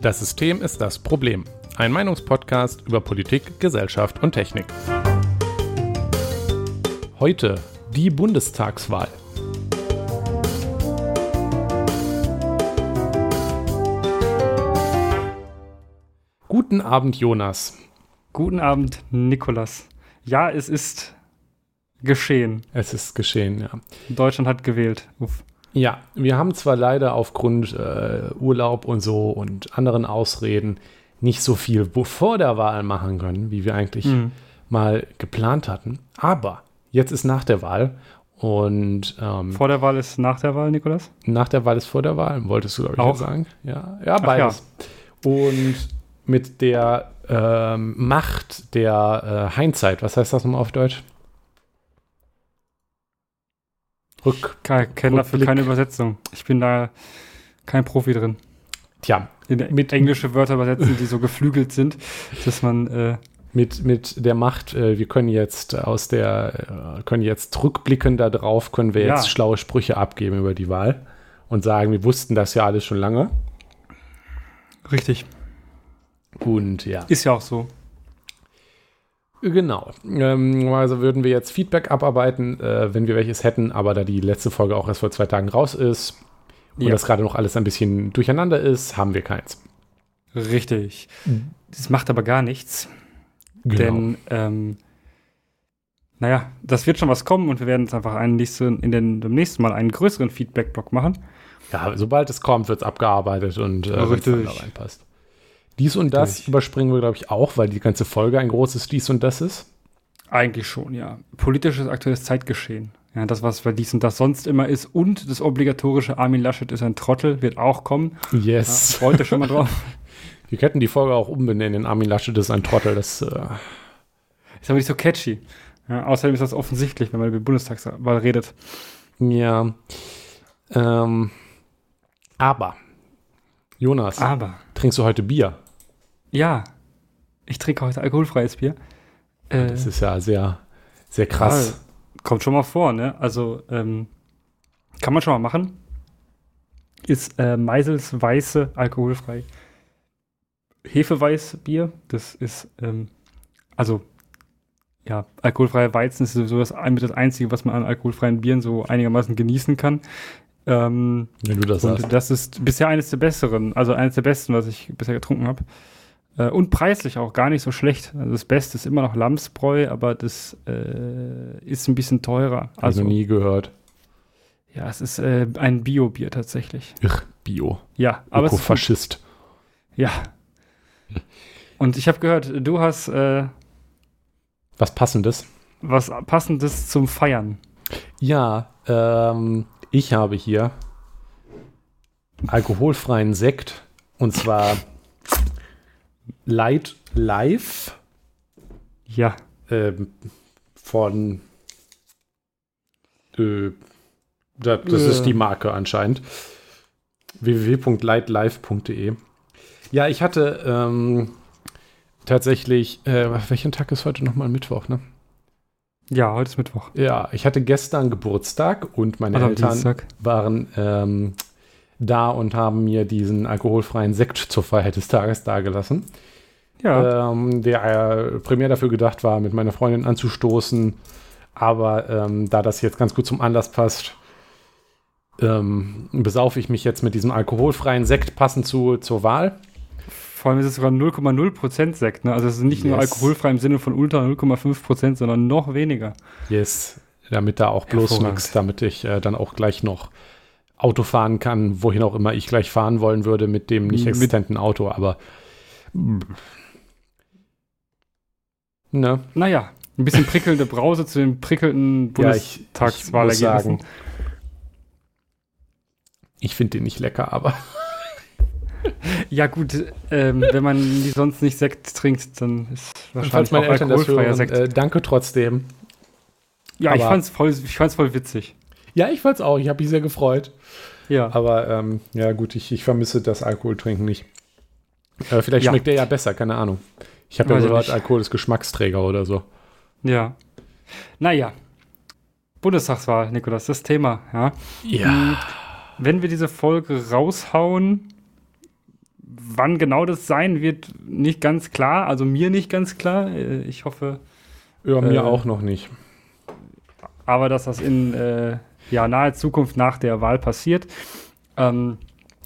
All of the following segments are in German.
Das System ist das Problem. Ein Meinungspodcast über Politik, Gesellschaft und Technik. Heute die Bundestagswahl. Guten Abend, Jonas. Guten Abend, Nikolas. Ja, es ist geschehen. Es ist geschehen, ja. Deutschland hat gewählt. Uff. Ja, wir haben zwar leider aufgrund äh, Urlaub und so und anderen Ausreden nicht so viel vor der Wahl machen können, wie wir eigentlich mhm. mal geplant hatten. Aber jetzt ist nach der Wahl und ähm, vor der Wahl ist nach der Wahl, Nikolas? Nach der Wahl ist vor der Wahl, wolltest du, glaube ich, auch sagen. Ja, ja beides. Ja. Und mit der ähm, Macht der äh, Heinzeit, was heißt das nochmal auf Deutsch? Rück. Ich kenne dafür keine Übersetzung. Ich bin da kein Profi drin. Tja. mit englische Wörter übersetzen, die so geflügelt sind, dass man. Äh, mit, mit der Macht, äh, wir können jetzt aus der, äh, können jetzt rückblicken darauf, können wir ja. jetzt schlaue Sprüche abgeben über die Wahl und sagen, wir wussten das ja alles schon lange. Richtig. Und ja. Ist ja auch so. Genau. Ähm, also würden wir jetzt Feedback abarbeiten, äh, wenn wir welches hätten, aber da die letzte Folge auch erst vor zwei Tagen raus ist und ja. das gerade noch alles ein bisschen durcheinander ist, haben wir keins. Richtig. Das macht aber gar nichts. Genau. Denn, ähm, naja, das wird schon was kommen und wir werden jetzt einfach einen nächsten, in den, dem nächsten Mal einen größeren Feedback-Block machen. Ja, sobald es kommt, wird es abgearbeitet und äh, Richtig. da reinpasst. Dies und das Richtig. überspringen wir, glaube ich, auch, weil die ganze Folge ein großes Dies und das ist. Eigentlich schon, ja. Politisches aktuelles Zeitgeschehen. Ja, das, was bei dies und das sonst immer ist. Und das obligatorische Armin Laschet ist ein Trottel, wird auch kommen. Yes. Ja, freut euch schon mal drauf. Wir könnten die Folge auch umbenennen. Armin Laschet ist ein Trottel. Das äh ist aber nicht so catchy. Ja, außerdem ist das offensichtlich, wenn man über die Bundestagswahl redet. Ja. Ähm, aber, Jonas, aber. trinkst du heute Bier? Ja, ich trinke heute alkoholfreies Bier. Äh, das ist ja sehr, sehr krass. Ja, kommt schon mal vor, ne? Also, ähm, kann man schon mal machen. Ist äh, Meisels weiße alkoholfrei Hefeweißbier. Das ist, ähm, also, ja, alkoholfreier Weizen ist sowieso das, das Einzige, was man an alkoholfreien Bieren so einigermaßen genießen kann. Ähm, Wenn du das und hast. Das ist bisher eines der besseren, also eines der besten, was ich bisher getrunken habe. Äh, und preislich auch gar nicht so schlecht. Also das Beste ist immer noch Lamsbräu, aber das äh, ist ein bisschen teurer. Also ich nie gehört. Ja, es ist äh, ein Bio-Bier tatsächlich. Ach, Bio. Ja, aber es Faschist. Ja. Und ich habe gehört, du hast äh, was passendes. Was passendes zum Feiern. Ja, ähm, ich habe hier alkoholfreien Sekt und zwar Light Live. Ja. Ähm, von. Äh, das, äh. ist die Marke anscheinend. www.lightlife.de. Ja, ich hatte ähm, tatsächlich. Äh, welchen Tag ist heute nochmal Mittwoch, ne? Ja, heute ist Mittwoch. Ja, ich hatte gestern Geburtstag und meine also Eltern waren ähm, da und haben mir diesen alkoholfreien Sekt zur Freiheit des Tages dagelassen ja. ähm, der äh, primär dafür gedacht war, mit meiner Freundin anzustoßen. Aber ähm, da das jetzt ganz gut zum Anlass passt, ähm, besaufe ich mich jetzt mit diesem alkoholfreien Sekt passend zu, zur Wahl. Vor allem ist es sogar 0,0% Sekt. Ne? Also es ist nicht yes. nur alkoholfrei im Sinne von unter 0,5%, sondern noch weniger. Yes, damit da auch bloß nichts, damit ich äh, dann auch gleich noch Auto fahren kann, wohin auch immer ich gleich fahren wollen würde mit dem nicht existenten Auto. Aber Ne? Naja, ein bisschen prickelnde Brause zu den prickelnden Bundestagswahlergebnissen. Ja, ich, ich finde den nicht lecker, aber. ja, gut, ähm, wenn man die sonst nicht Sekt trinkt, dann ist wahrscheinlich falls meine auch Eltern alkoholfreier das hören, Sekt. Äh, danke trotzdem. Ja, aber ich fand's voll, ich fand's voll witzig. Ja, ich fand's auch. Ich habe mich sehr gefreut. Ja. Aber ähm, ja, gut, ich, ich vermisse das Alkoholtrinken nicht. Äh, vielleicht ja. schmeckt der ja besser, keine Ahnung. Ich habe ja gehört, Alkohol ist Geschmacksträger oder so. Ja. Naja. Bundestagswahl, Nikolas, das Thema, ja. Ja. Hm, wenn wir diese Folge raushauen, wann genau das sein wird, nicht ganz klar. Also mir nicht ganz klar. Äh, ich hoffe. Ja, mir äh, auch noch nicht. Aber dass das in äh, ja, naher Zukunft nach der Wahl passiert. Ähm,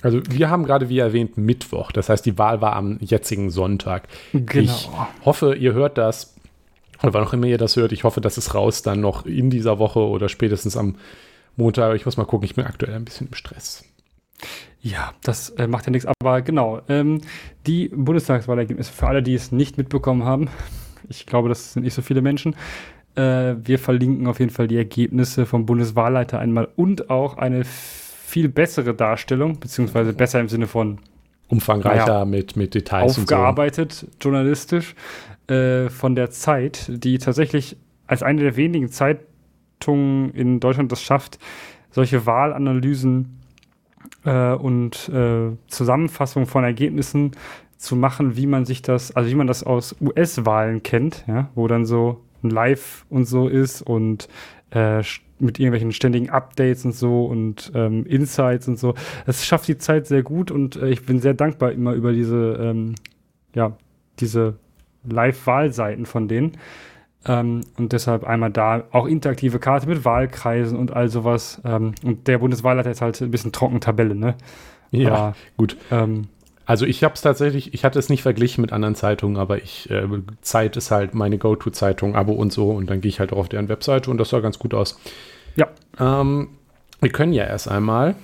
also wir haben gerade, wie erwähnt, Mittwoch. Das heißt, die Wahl war am jetzigen Sonntag. Genau. Ich hoffe, ihr hört das, oder wann auch immer ihr das hört, ich hoffe, dass es raus dann noch in dieser Woche oder spätestens am Montag. Ich muss mal gucken, ich bin aktuell ein bisschen im Stress. Ja, das äh, macht ja nichts. Aber genau, ähm, die Bundestagswahlergebnisse, für alle, die es nicht mitbekommen haben, ich glaube, das sind nicht so viele Menschen, äh, wir verlinken auf jeden Fall die Ergebnisse vom Bundeswahlleiter einmal und auch eine viel bessere Darstellung, beziehungsweise besser im Sinne von umfangreicher naja, mit, mit Details aufgearbeitet, so. journalistisch, äh, von der Zeit, die tatsächlich als eine der wenigen Zeitungen in Deutschland das schafft, solche Wahlanalysen äh, und äh, Zusammenfassungen von Ergebnissen zu machen, wie man sich das, also wie man das aus US-Wahlen kennt, ja, wo dann so Live und so ist und äh, mit irgendwelchen ständigen Updates und so und ähm, Insights und so. Es schafft die Zeit sehr gut und äh, ich bin sehr dankbar immer über diese, ähm, ja, diese Live-Wahlseiten von denen. Ähm, und deshalb einmal da auch interaktive Karte mit Wahlkreisen und all sowas. Ähm, und der Bundeswahlleiter ist halt ein bisschen trocken Tabelle, ne? Ja, aber, gut. Ähm, also ich habe es tatsächlich, ich hatte es nicht verglichen mit anderen Zeitungen, aber ich, äh, Zeit ist halt meine Go-To-Zeitung, Abo und so und dann gehe ich halt auch auf deren Webseite und das sah ganz gut aus. Ja. Ähm, wir können ja erst einmal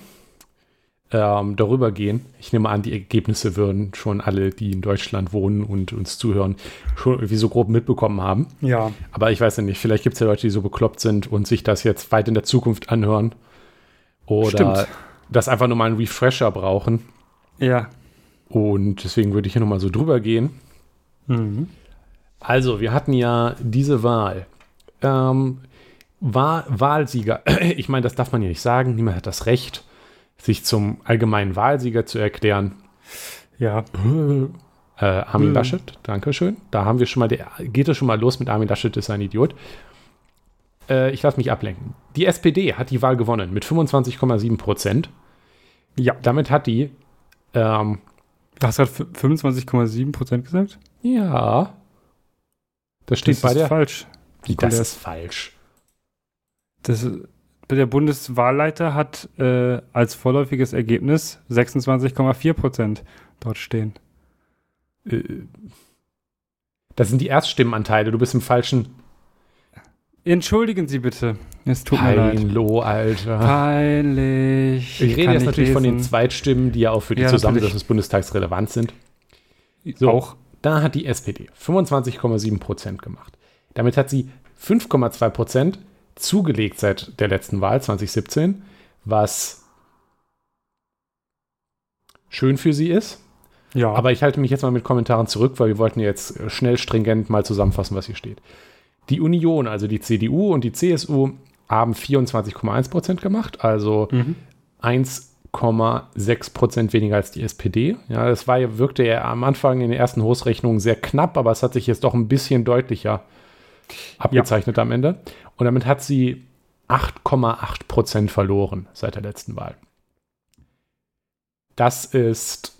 ähm, darüber gehen. Ich nehme an, die Ergebnisse würden schon alle, die in Deutschland wohnen und uns zuhören, schon irgendwie so grob mitbekommen haben. Ja. Aber ich weiß ja nicht, vielleicht gibt es ja Leute, die so bekloppt sind und sich das jetzt weit in der Zukunft anhören. Oder Stimmt. das einfach nur mal einen Refresher brauchen. Ja. Und deswegen würde ich hier nochmal so drüber gehen. Mhm. Also, wir hatten ja diese Wahl. Ähm, war Wahlsieger, ich meine, das darf man ja nicht sagen, niemand hat das Recht, sich zum allgemeinen Wahlsieger zu erklären. Ja. Äh, Armin mhm. Laschet, Dankeschön. Da haben wir schon mal, der, geht es schon mal los mit Armin Laschet ist ein Idiot. Äh, ich lasse mich ablenken. Die SPD hat die Wahl gewonnen mit 25,7 Prozent. Ja. Damit hat die ähm, Du hast gerade 25,7 Prozent gesagt? Ja. Das steht das bei der. falsch. Wie, das ist falsch? Das, der Bundeswahlleiter hat äh, als vorläufiges Ergebnis 26,4 Prozent dort stehen. Äh, das sind die Erststimmenanteile. Du bist im falschen. Entschuldigen Sie bitte. Es tut mir leid. Peinlo, Alter. Peinlich. Ich rede jetzt natürlich lesen. von den Zweitstimmen, die ja auch für die ja, Zusammensetzung des Bundestags relevant sind. So, auch. Da hat die SPD 25,7 Prozent gemacht. Damit hat sie 5,2 Prozent zugelegt seit der letzten Wahl 2017, was schön für sie ist. Ja. Aber ich halte mich jetzt mal mit Kommentaren zurück, weil wir wollten jetzt schnell stringent mal zusammenfassen, was hier steht. Die Union, also die CDU und die CSU, haben 24,1 Prozent gemacht, also mhm. 1,6 Prozent weniger als die SPD. Ja, das war, wirkte ja am Anfang in den ersten Hostrechnungen sehr knapp, aber es hat sich jetzt doch ein bisschen deutlicher abgezeichnet ja. am Ende. Und damit hat sie 8,8 Prozent verloren seit der letzten Wahl. Das ist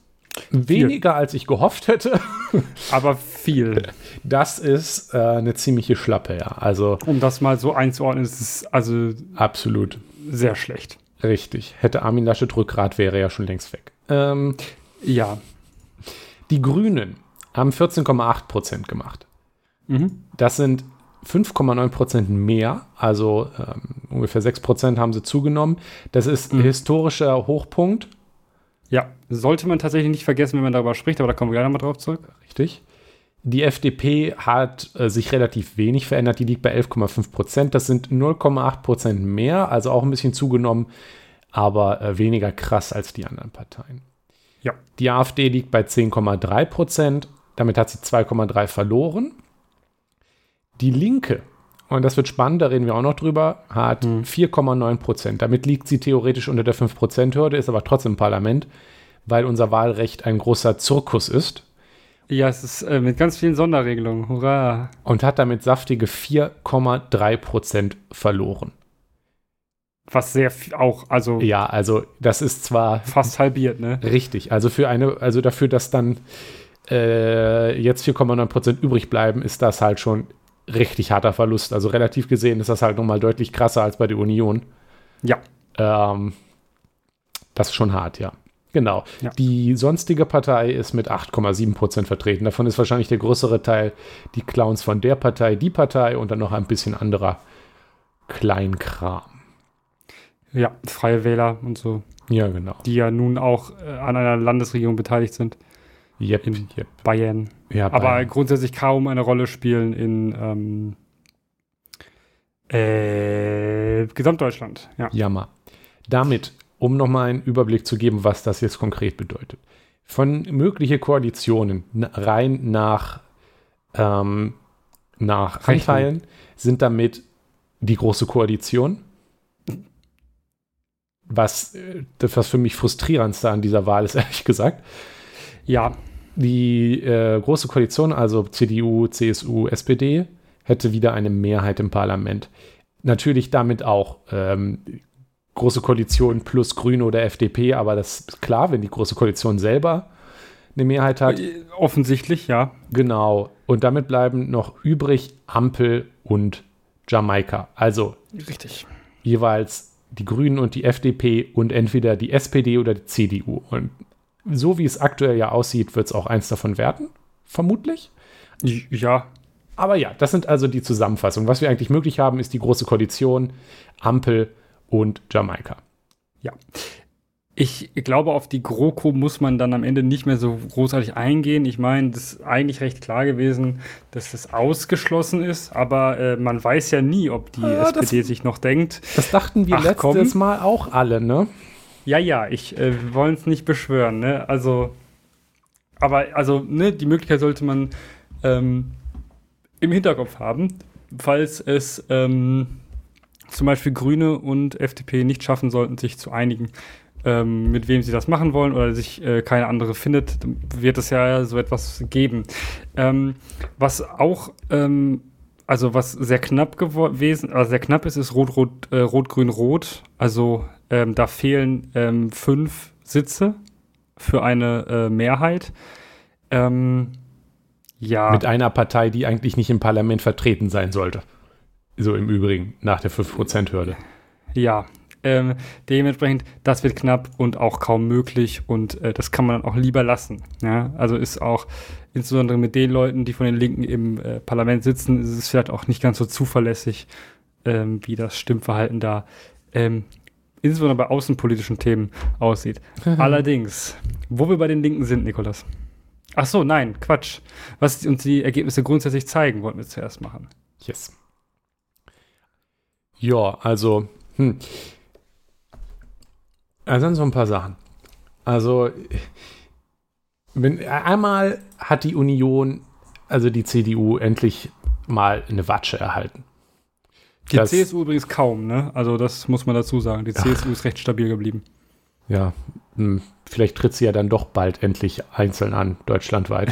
Weniger als ich gehofft hätte. Aber viel. Das ist äh, eine ziemliche Schlappe, ja. Also, um das mal so einzuordnen, ist es also absolut sehr schlecht. Richtig. Hätte Armin Laschet Rückgrat, wäre ja schon längst weg. Ähm, ja. Die Grünen haben 14,8 Prozent gemacht. Mhm. Das sind 5,9 Prozent mehr, also ähm, ungefähr 6 Prozent haben sie zugenommen. Das ist mhm. ein historischer Hochpunkt ja, sollte man tatsächlich nicht vergessen, wenn man darüber spricht, aber da kommen wir gleich nochmal drauf zurück. Richtig. Die FDP hat äh, sich relativ wenig verändert, die liegt bei 11,5 Prozent. Das sind 0,8 Prozent mehr, also auch ein bisschen zugenommen, aber äh, weniger krass als die anderen Parteien. Ja. Die AfD liegt bei 10,3 Prozent, damit hat sie 2,3 verloren. Die Linke, und das wird spannend, da reden wir auch noch drüber, hat mhm. 4,9 Prozent. Damit liegt sie theoretisch unter der 5-Prozent-Hürde, ist aber trotzdem im Parlament, weil unser Wahlrecht ein großer Zirkus ist. Ja, es ist äh, mit ganz vielen Sonderregelungen. Hurra. Und hat damit saftige 4,3 Prozent verloren. Was sehr viel auch, also. Ja, also das ist zwar. Fast halbiert, ne? Richtig. Also für eine, also dafür, dass dann äh, jetzt 4,9 Prozent übrig bleiben, ist das halt schon richtig harter Verlust. Also relativ gesehen ist das halt nochmal deutlich krasser als bei der Union. Ja. Ähm, das ist schon hart, ja. Genau. Ja. Die sonstige Partei ist mit 8,7 Prozent vertreten. Davon ist wahrscheinlich der größere Teil die Clowns von der Partei, die Partei und dann noch ein bisschen anderer Kleinkram. Ja, Freie Wähler und so. Ja, genau. Die ja nun auch äh, an einer Landesregierung beteiligt sind. Yep, in yep. Bayern. Ja, Aber Bayern. grundsätzlich kaum eine Rolle spielen in ähm, äh, Gesamtdeutschland. Ja. Jammer. Damit, um nochmal einen Überblick zu geben, was das jetzt konkret bedeutet. Von mögliche Koalitionen rein nach, ähm, nach Anteilen sind damit die Große Koalition. Was, äh, was für mich frustrierendste an dieser Wahl ist, ehrlich gesagt. Ja. Die äh, Große Koalition, also CDU, CSU, SPD, hätte wieder eine Mehrheit im Parlament. Natürlich damit auch ähm, Große Koalition plus Grüne oder FDP, aber das ist klar, wenn die Große Koalition selber eine Mehrheit hat. Äh, offensichtlich, ja. Genau. Und damit bleiben noch übrig Ampel und Jamaika. Also richtig. Jeweils die Grünen und die FDP und entweder die SPD oder die CDU. Und so wie es aktuell ja aussieht, wird es auch eins davon werden, vermutlich. Ja. Aber ja, das sind also die Zusammenfassungen. Was wir eigentlich möglich haben, ist die Große Koalition, Ampel und Jamaika. Ja. Ich glaube, auf die GroKo muss man dann am Ende nicht mehr so großartig eingehen. Ich meine, das ist eigentlich recht klar gewesen, dass das ausgeschlossen ist, aber äh, man weiß ja nie, ob die ja, SPD das, sich noch denkt. Das dachten wir ach, letztes komm. Mal auch alle, ne? Ja, ja, ich äh, wollen es nicht beschwören, ne? Also, aber also, ne, die Möglichkeit sollte man ähm, im Hinterkopf haben, falls es ähm, zum Beispiel Grüne und FDP nicht schaffen sollten, sich zu einigen ähm, mit wem sie das machen wollen oder sich äh, keine andere findet, wird es ja so etwas geben. Ähm, was auch, ähm, also was sehr knapp gewesen, also sehr knapp ist, ist Rot-Rot, äh, Rot-Grün-Rot. Also ähm, da fehlen ähm, fünf Sitze für eine äh, Mehrheit. Ähm, ja. Mit einer Partei, die eigentlich nicht im Parlament vertreten sein sollte. So im Übrigen, nach der 5%-Hürde. Ja, ähm, dementsprechend, das wird knapp und auch kaum möglich und äh, das kann man dann auch lieber lassen. Ja? Also ist auch insbesondere mit den Leuten, die von den Linken im äh, Parlament sitzen, ist es vielleicht auch nicht ganz so zuverlässig, ähm, wie das Stimmverhalten da ähm, insbesondere bei außenpolitischen Themen aussieht. Allerdings, wo wir bei den Linken sind, Nikolas. Ach so, nein, Quatsch. Was uns die Ergebnisse grundsätzlich zeigen, wollten wir zuerst machen. Yes. Ja, also, hm. Also dann so ein paar Sachen. Also, wenn, einmal hat die Union, also die CDU, endlich mal eine Watsche erhalten. Die das, CSU übrigens kaum, ne? Also das muss man dazu sagen. Die CSU ach, ist recht stabil geblieben. Ja, hm, vielleicht tritt sie ja dann doch bald endlich einzeln an, deutschlandweit.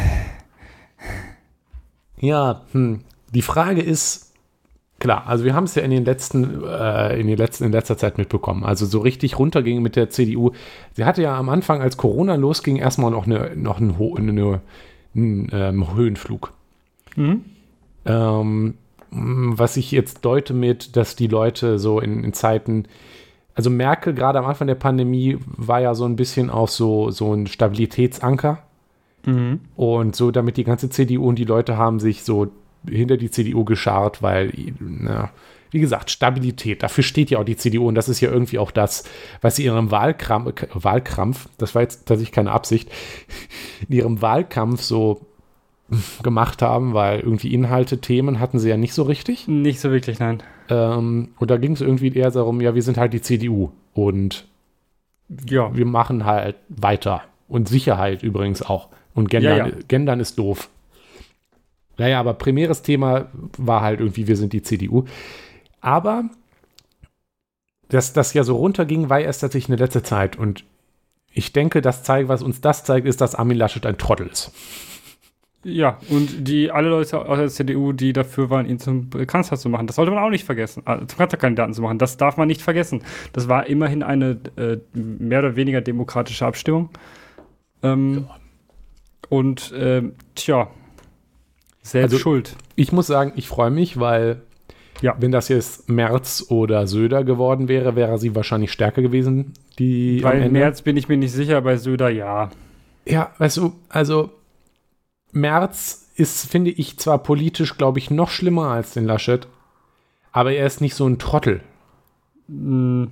ja, hm, die Frage ist, Klar, also wir haben es ja in den letzten, äh, in den letzten, in letzter Zeit mitbekommen. Also so richtig runterging mit der CDU. Sie hatte ja am Anfang, als Corona losging, erstmal noch eine, noch einen, eine, einen ähm, Höhenflug. Mhm. Ähm, was ich jetzt deute mit, dass die Leute so in, in Zeiten, also Merkel gerade am Anfang der Pandemie war ja so ein bisschen auch so, so ein Stabilitätsanker. Mhm. Und so, damit die ganze CDU und die Leute haben sich so hinter die CDU geschart, weil, na, wie gesagt, Stabilität, dafür steht ja auch die CDU und das ist ja irgendwie auch das, was sie in ihrem Wahlkrampf, Wahlkampf, das war jetzt tatsächlich keine Absicht, in ihrem Wahlkampf so gemacht haben, weil irgendwie Inhalte, Themen hatten sie ja nicht so richtig. Nicht so wirklich, nein. Ähm, und da ging es irgendwie eher darum, ja, wir sind halt die CDU und ja. wir machen halt weiter. Und Sicherheit übrigens auch. Und Gendern, ja, ja. Gendern ist doof. Naja, aber primäres Thema war halt irgendwie, wir sind die CDU. Aber dass das ja so runterging, war erst tatsächlich eine letzte Zeit. Und ich denke, das zeigt, was uns das zeigt, ist, dass Armin Laschet ein Trottel ist. Ja, und die alle Leute aus der CDU, die dafür waren, ihn zum Kanzler zu machen, das sollte man auch nicht vergessen, also zum Kanzlerkandidaten zu machen, das darf man nicht vergessen. Das war immerhin eine äh, mehr oder weniger demokratische Abstimmung. Ähm, ja. Und äh, tja, selbst also, schuld. Ich muss sagen, ich freue mich, weil ja. wenn das jetzt Merz oder Söder geworden wäre, wäre sie wahrscheinlich stärker gewesen. Die bei Merz bin ich mir nicht sicher, bei Söder ja. Ja, weißt du, also Merz ist, finde ich, zwar politisch, glaube ich, noch schlimmer als den Laschet, aber er ist nicht so ein Trottel. Mhm.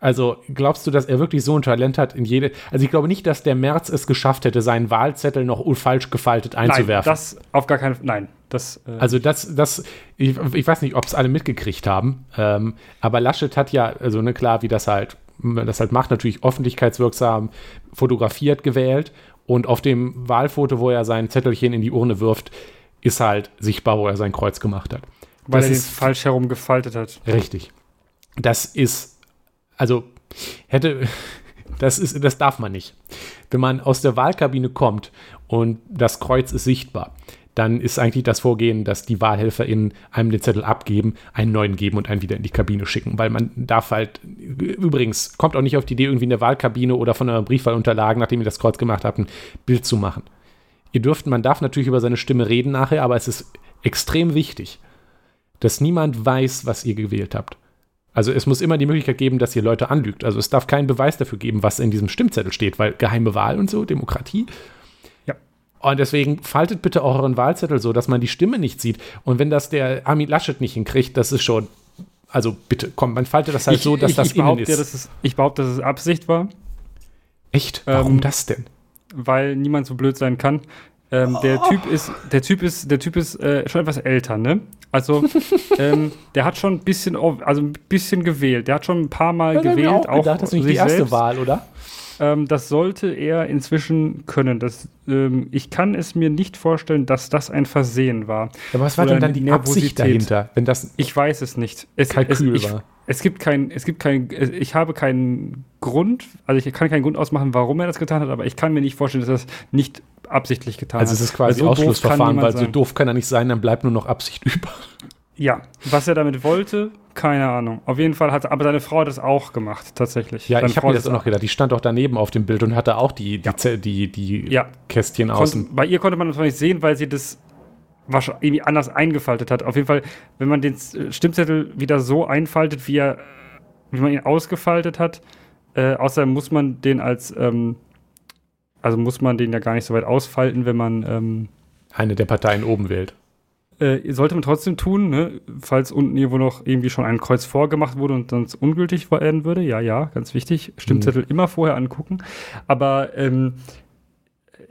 Also glaubst du, dass er wirklich so ein Talent hat in jede. Also ich glaube nicht, dass der März es geschafft hätte, seinen Wahlzettel noch falsch gefaltet einzuwerfen. Nein, das auf gar keinen Fall. Nein, das. Äh also das, das, ich, ich, weiß nicht, ob es alle mitgekriegt haben. Ähm, aber Laschet hat ja, also ne, klar, wie das halt, das halt macht, natürlich öffentlichkeitswirksam fotografiert gewählt. Und auf dem Wahlfoto, wo er sein Zettelchen in die Urne wirft, ist halt sichtbar, wo er sein Kreuz gemacht hat. Weil das er es falsch herum gefaltet hat. Richtig. Das ist also hätte, das ist, das darf man nicht. Wenn man aus der Wahlkabine kommt und das Kreuz ist sichtbar, dann ist eigentlich das Vorgehen, dass die WahlhelferInnen einem den Zettel abgeben, einen neuen geben und einen wieder in die Kabine schicken. Weil man darf halt, übrigens, kommt auch nicht auf die Idee, irgendwie in der Wahlkabine oder von euren Briefwahlunterlagen, nachdem ihr das Kreuz gemacht habt, ein Bild zu machen. Ihr dürft, man darf natürlich über seine Stimme reden nachher, aber es ist extrem wichtig, dass niemand weiß, was ihr gewählt habt. Also es muss immer die Möglichkeit geben, dass ihr Leute anlügt. Also es darf keinen Beweis dafür geben, was in diesem Stimmzettel steht, weil geheime Wahl und so, Demokratie. Und deswegen faltet bitte auch euren Wahlzettel so, dass man die Stimme nicht sieht. Und wenn das der Armin Laschet nicht hinkriegt, das ist schon. Also bitte, komm, man faltet das halt ich, so, dass ich, das ich innen ist. Dass es, ich behaupte, dass es Absicht war. Echt? Warum ähm, das denn? Weil niemand so blöd sein kann. Ähm, oh. Der Typ ist, der Typ ist, der Typ ist äh, schon etwas älter, ne? Also, ähm, der hat schon ein bisschen, also ein bisschen gewählt. Der hat schon ein paar Mal ja, gewählt. Auch, auch gedacht, das ist nicht die erste selbst. Wahl, oder? Ähm, das sollte er inzwischen können. Das, ähm, ich kann es mir nicht vorstellen, dass das ein Versehen war. Aber was war denn dann die Absicht dahinter, wenn das ich weiß es nicht. Es, Kalkül es, ich, war. Es gibt kein, es gibt kein, ich habe keinen Grund, also ich kann keinen Grund ausmachen, warum er das getan hat, aber ich kann mir nicht vorstellen, dass er das nicht absichtlich getan also hat. Also es ist quasi so Ausschlussverfahren, weil so doof kann er nicht sein, dann bleibt nur noch Absicht über. Ja, was er damit wollte, keine Ahnung. Auf jeden Fall hat, aber seine Frau hat das auch gemacht, tatsächlich. Ja, seine ich habe mir das auch noch gedacht. Die stand auch daneben auf dem Bild und hatte auch die, die, ja. die, die ja. Kästchen außen. bei ihr konnte man das noch nicht sehen, weil sie das irgendwie anders eingefaltet hat. Auf jeden Fall, wenn man den Stimmzettel wieder so einfaltet, wie er, wie man ihn ausgefaltet hat, äh, außerdem muss man den als, ähm, also muss man den ja gar nicht so weit ausfalten, wenn man ähm, eine der Parteien oben wählt. Äh, sollte man trotzdem tun, ne? falls unten irgendwo noch irgendwie schon ein Kreuz vorgemacht wurde und sonst ungültig werden würde. Ja, ja, ganz wichtig. Stimmzettel mhm. immer vorher angucken. Aber ähm,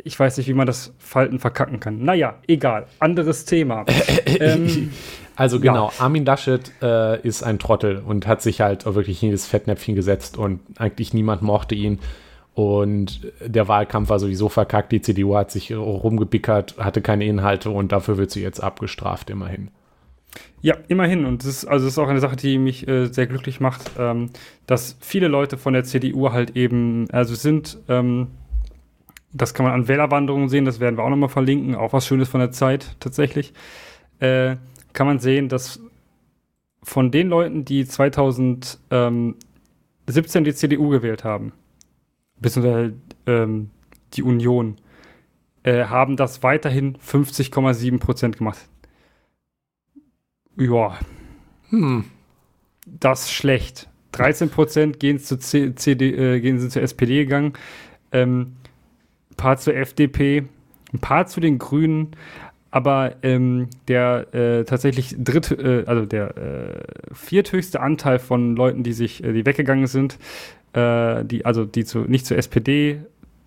ich weiß nicht, wie man das Falten verkacken kann. Naja, egal. Anderes Thema. ähm, also genau, ja. Armin Laschet äh, ist ein Trottel und hat sich halt wirklich in das Fettnäpfchen gesetzt und eigentlich niemand mochte ihn. Und der Wahlkampf war sowieso verkackt. Die CDU hat sich rumgebickert, hatte keine Inhalte und dafür wird sie jetzt abgestraft, immerhin. Ja, immerhin. Und das ist, also das ist auch eine Sache, die mich äh, sehr glücklich macht, ähm, dass viele Leute von der CDU halt eben, also sind, ähm, das kann man an Wählerwanderungen sehen, das werden wir auch nochmal verlinken, auch was Schönes von der Zeit tatsächlich. Äh, kann man sehen, dass von den Leuten, die 2017 die CDU gewählt haben, beziehungsweise ähm, die Union, äh, haben das weiterhin 50,7 Prozent gemacht. Ja. Hm. Das ist schlecht. 13 Prozent gehen, zur CD, äh, gehen sie zur SPD gegangen, ähm, ein paar zur FDP, ein paar zu den Grünen, aber ähm, der äh, tatsächlich dritte, äh, also der äh, vierthöchste Anteil von Leuten, die sich, äh, die weggegangen sind, äh, die, also die zu, nicht zur SPD,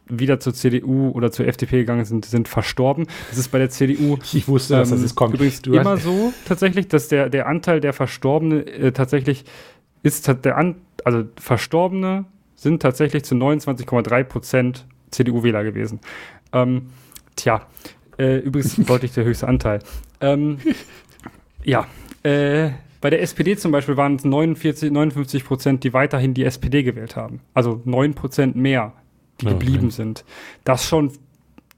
wieder zur CDU oder zur FDP gegangen sind, sind verstorben. Das ist bei der CDU. Ich wusste, ähm, dass das kommt. Übrigens du immer so tatsächlich, dass der, der Anteil der Verstorbenen äh, tatsächlich ist der An also Verstorbene sind tatsächlich zu 29,3 Prozent CDU-Wähler gewesen. Ähm, tja, äh, übrigens deutlich der höchste Anteil. Ähm, ja, äh, bei der SPD zum Beispiel waren es 49, 59 Prozent, die weiterhin die SPD gewählt haben. Also 9 Prozent mehr, die oh, geblieben sind. Das schon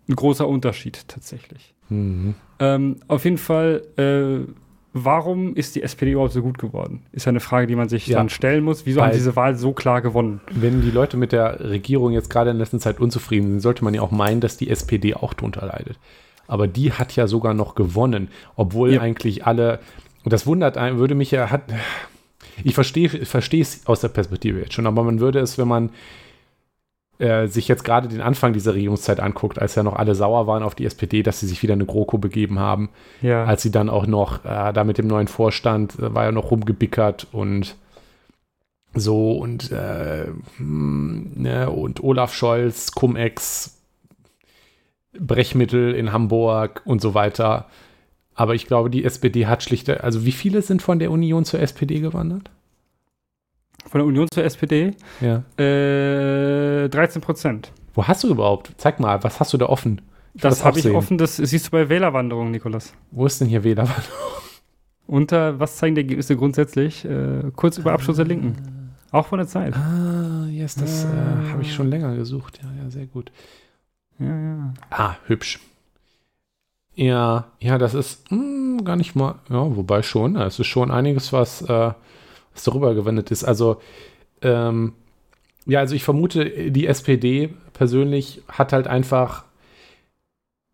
ein großer Unterschied tatsächlich. Mhm. Ähm, auf jeden Fall, äh, warum ist die SPD überhaupt so gut geworden? Ist ja eine Frage, die man sich ja. dann stellen muss. Wieso Weil, haben diese Wahl so klar gewonnen? Wenn die Leute mit der Regierung jetzt gerade in letzter Zeit unzufrieden sind, sollte man ja auch meinen, dass die SPD auch drunter leidet. Aber die hat ja sogar noch gewonnen, obwohl ja. eigentlich alle, das wundert einen, würde mich ja, hat, ich verstehe es aus der Perspektive jetzt schon, aber man würde es, wenn man äh, sich jetzt gerade den Anfang dieser Regierungszeit anguckt, als ja noch alle sauer waren auf die SPD, dass sie sich wieder eine GroKo begeben haben, ja. als sie dann auch noch äh, da mit dem neuen Vorstand äh, war ja noch rumgebickert und so und äh, hm, ne, und Olaf Scholz, Cum-Ex, Brechmittel in Hamburg und so weiter. Aber ich glaube, die SPD hat schlicht, also wie viele sind von der Union zur SPD gewandert? Von der Union zur SPD? Ja. Äh, 13 Prozent. Wo hast du überhaupt? Zeig mal, was hast du da offen? Ich das habe ich offen, das siehst du bei Wählerwanderung, Nikolas. Wo ist denn hier Wählerwanderung? Unter, was zeigen die Ergebnisse grundsätzlich? Äh, kurz über Abschluss der Linken. Auch von der Zeit. Ah, yes, das ah. äh, habe ich schon länger gesucht. Ja, ja, sehr gut. Ja, ja. Ah, hübsch. Ja, ja, das ist mh, hm, gar nicht mal, ja, wobei schon, es ist schon einiges, was äh, was darüber gewendet ist. Also, ähm, ja, also ich vermute, die SPD persönlich hat halt einfach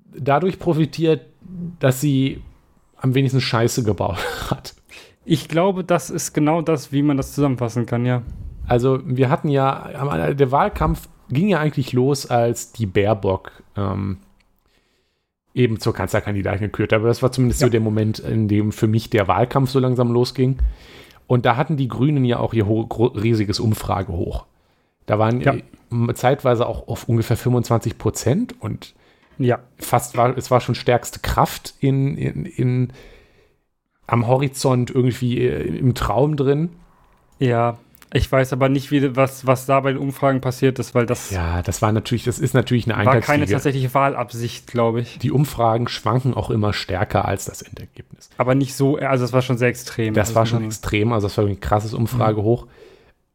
dadurch profitiert, dass sie am wenigsten Scheiße gebaut hat. Ich glaube, das ist genau das, wie man das zusammenfassen kann, ja. Also, wir hatten ja, der Wahlkampf ging ja eigentlich los, als die Baerbock ähm, eben zur Kanzlerkandidatin gekürt. Aber das war zumindest ja. so der Moment, in dem für mich der Wahlkampf so langsam losging. Und da hatten die Grünen ja auch ihr riesiges Umfragehoch. Da waren ja. zeitweise auch auf ungefähr 25 Prozent und ja. fast war, es war schon stärkste Kraft in, in, in am Horizont irgendwie äh, im Traum drin. Ja, ich weiß aber nicht, wie, was, was da bei den Umfragen passiert ist, weil das. Ja, das war natürlich, das ist natürlich eine War keine tatsächliche Wahlabsicht, glaube ich. Die Umfragen schwanken auch immer stärker als das Endergebnis. Aber nicht so, also es war schon sehr extrem. Das also war schon extrem, also das war ein krasses Umfragehoch. Mhm.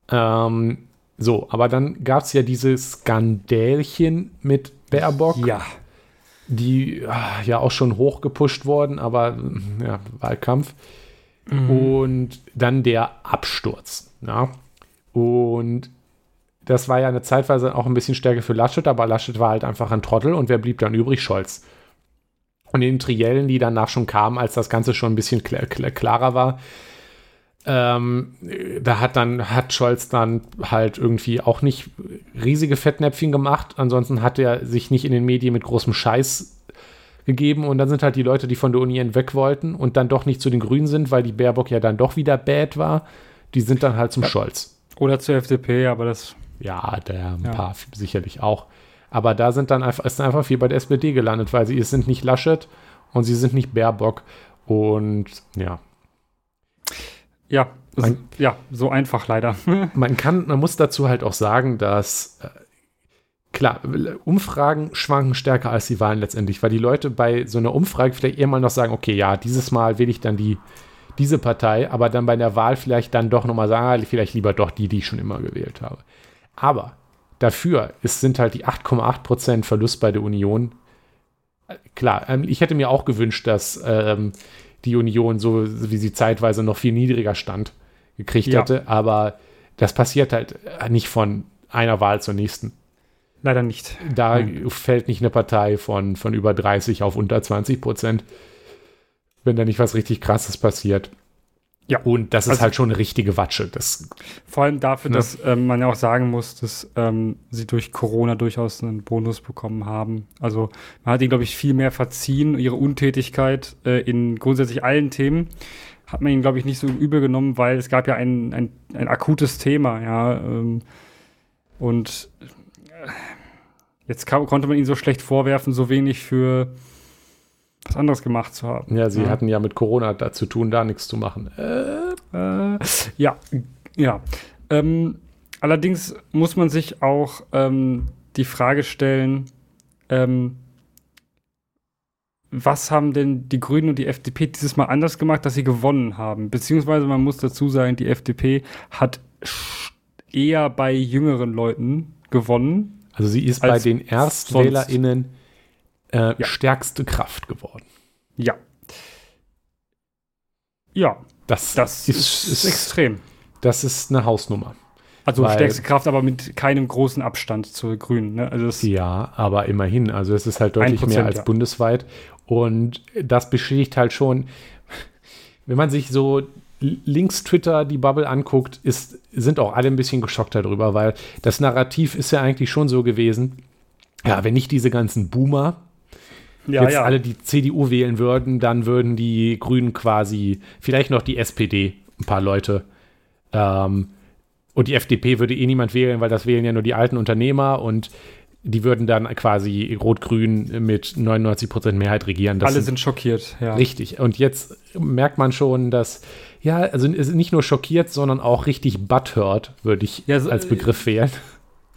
Ähm, so, aber dann gab es ja dieses Skandälchen mit Baerbock. Ja. Die ah, ja auch schon hochgepusht worden, aber ja, Wahlkampf. Mhm. Und dann der Absturz. Ja. Und das war ja eine Zeitweise auch ein bisschen stärker für Laschet, aber Laschet war halt einfach ein Trottel und wer blieb dann übrig? Scholz. Und in den Triellen, die danach schon kamen, als das Ganze schon ein bisschen klar, klar, klarer war, ähm, da hat dann, hat Scholz dann halt irgendwie auch nicht riesige Fettnäpfchen gemacht. Ansonsten hat er sich nicht in den Medien mit großem Scheiß gegeben und dann sind halt die Leute, die von der Uni weg wollten und dann doch nicht zu den Grünen sind, weil die Baerbock ja dann doch wieder bad war die sind dann halt zum ja. Scholz. Oder zur FDP, aber das. Ja, der ein ja. paar sicherlich auch. Aber da sind dann einfach, ist dann einfach viel bei der SPD gelandet, weil sie sind nicht Laschet und sie sind nicht Baerbock. Und ja. Ja, man, ja, so einfach leider. man kann, man muss dazu halt auch sagen, dass äh, klar, Umfragen schwanken stärker als die Wahlen letztendlich, weil die Leute bei so einer Umfrage vielleicht eher mal noch sagen, okay, ja, dieses Mal will ich dann die diese Partei, aber dann bei der Wahl vielleicht dann doch nochmal sagen, ah, vielleicht lieber doch die, die ich schon immer gewählt habe. Aber dafür ist, sind halt die 8,8% Verlust bei der Union. Klar, ähm, ich hätte mir auch gewünscht, dass ähm, die Union, so wie sie zeitweise noch viel niedriger stand, gekriegt ja. hätte, aber das passiert halt nicht von einer Wahl zur nächsten. Leider nicht. Da hm. fällt nicht eine Partei von, von über 30 auf unter 20 Prozent wenn da nicht was richtig krasses passiert. Ja. Und das ist also, halt schon eine richtige Watsche. Das, vor allem dafür, ne? dass ähm, man ja auch sagen muss, dass ähm, sie durch Corona durchaus einen Bonus bekommen haben. Also man hat ihnen, glaube ich, viel mehr verziehen. Ihre Untätigkeit äh, in grundsätzlich allen Themen hat man ihnen, glaube ich, nicht so übel genommen, weil es gab ja ein, ein, ein akutes Thema, ja. Ähm, und äh, jetzt kam, konnte man ihnen so schlecht vorwerfen, so wenig für was anderes gemacht zu haben. Ja, sie ja. hatten ja mit Corona da zu tun, da nichts zu machen. Äh, äh, ja, ja. Ähm, allerdings muss man sich auch ähm, die Frage stellen, ähm, was haben denn die Grünen und die FDP dieses Mal anders gemacht, dass sie gewonnen haben? Beziehungsweise man muss dazu sagen, die FDP hat eher bei jüngeren Leuten gewonnen. Also sie ist bei den ErstwählerInnen äh, ja. stärkste Kraft geworden. Ja. Ja. Das, das ist, ist, ist extrem. Das ist eine Hausnummer. Also Weil, stärkste Kraft, aber mit keinem großen Abstand zur Grünen. Ne? Also ja, aber immerhin. Also es ist halt deutlich mehr als ja. bundesweit. Und das beschädigt halt schon, wenn man sich so links Twitter die Bubble anguckt, ist, sind auch alle ein bisschen geschockt darüber, weil das Narrativ ist ja eigentlich schon so gewesen, ja, wenn nicht diese ganzen Boomer ja, jetzt ja. alle die CDU wählen würden, dann würden die Grünen quasi, vielleicht noch die SPD, ein paar Leute, ähm, und die FDP würde eh niemand wählen, weil das wählen ja nur die alten Unternehmer und die würden dann quasi Rot-Grün mit 99 Prozent Mehrheit regieren. Das Alle sind schockiert, ja. Richtig. Und jetzt merkt man schon, dass, ja, also nicht nur schockiert, sondern auch richtig butthurt, würde ich ja, so, als Begriff wählen.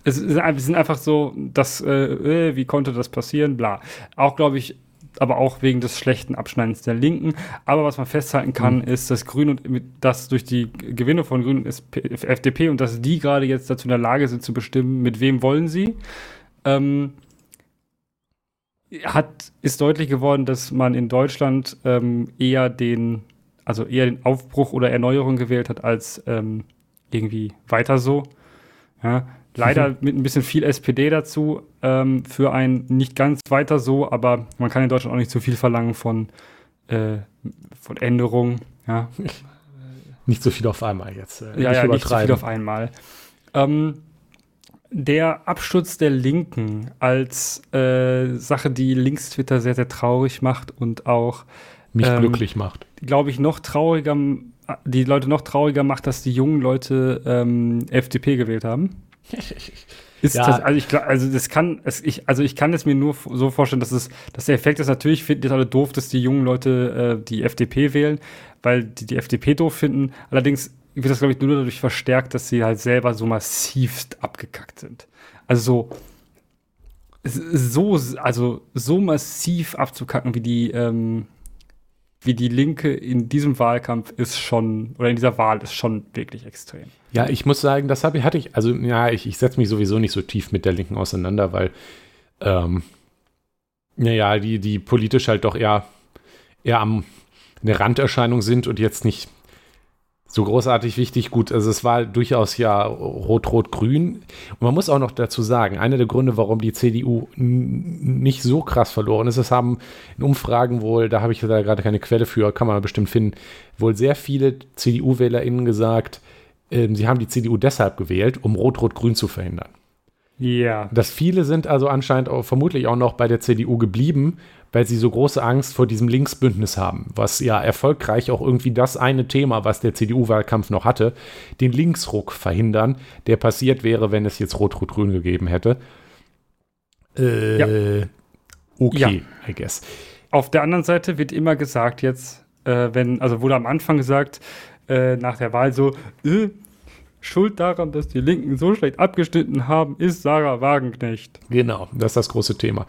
Es sind einfach so, dass, äh, äh, wie konnte das passieren, bla. Auch, glaube ich, aber auch wegen des schlechten Abschneidens der Linken. Aber was man festhalten kann, mhm. ist, dass Grün und dass durch die Gewinne von Grün und FDP und dass die gerade jetzt dazu in der Lage sind zu bestimmen, mit wem wollen sie, ähm, hat, ist deutlich geworden, dass man in Deutschland ähm, eher den, also eher den Aufbruch oder Erneuerung gewählt hat, als ähm, irgendwie weiter so. Ja, leider mhm. mit ein bisschen viel SPD dazu ähm, für ein nicht ganz weiter so, aber man kann in Deutschland auch nicht zu viel verlangen von, äh, von Änderungen. Ja. Nicht so viel auf einmal jetzt. Äh, ja, nicht ja, nicht so viel auf einmal. Ähm, der Absturz der Linken als äh, Sache, die Links-Twitter sehr, sehr traurig macht und auch mich ähm, glücklich macht. Glaube ich, noch trauriger, die Leute noch trauriger macht, dass die jungen Leute ähm, FDP gewählt haben. Ist ja. das, also, ich, also das kann, es, ich, also ich kann es mir nur so vorstellen, dass es, dass der Effekt ist natürlich, finden alle doof, dass die jungen Leute äh, die FDP wählen, weil die die FDP doof finden. Allerdings wird das, glaube ich, nur dadurch verstärkt, dass sie halt selber so massivst abgekackt sind. Also so, also so massiv abzukacken, wie die, ähm, wie die Linke in diesem Wahlkampf ist schon, oder in dieser Wahl ist schon wirklich extrem. Ja, ich muss sagen, das habe ich, hatte ich, also ja, ich, ich setze mich sowieso nicht so tief mit der Linken auseinander, weil, ähm, naja, die, die politisch halt doch eher, eher am, eine Randerscheinung sind und jetzt nicht so großartig wichtig. Gut, also es war durchaus ja rot-rot-grün. Und man muss auch noch dazu sagen, einer der Gründe, warum die CDU nicht so krass verloren ist, es haben in Umfragen wohl, da habe ich da gerade keine Quelle für, kann man bestimmt finden, wohl sehr viele CDU-WählerInnen gesagt, äh, sie haben die CDU deshalb gewählt, um rot-rot-grün zu verhindern. Ja. Dass viele sind also anscheinend auch, vermutlich auch noch bei der CDU geblieben, weil sie so große Angst vor diesem Linksbündnis haben, was ja erfolgreich auch irgendwie das eine Thema, was der CDU-Wahlkampf noch hatte, den Linksruck verhindern, der passiert wäre, wenn es jetzt Rot-Rot-Grün gegeben hätte. Äh, ja. Okay, ja. I guess. Auf der anderen Seite wird immer gesagt jetzt, äh, wenn, also wurde am Anfang gesagt, äh, nach der Wahl so, äh, Schuld daran, dass die Linken so schlecht abgeschnitten haben, ist Sarah Wagenknecht. Genau, das ist das große Thema.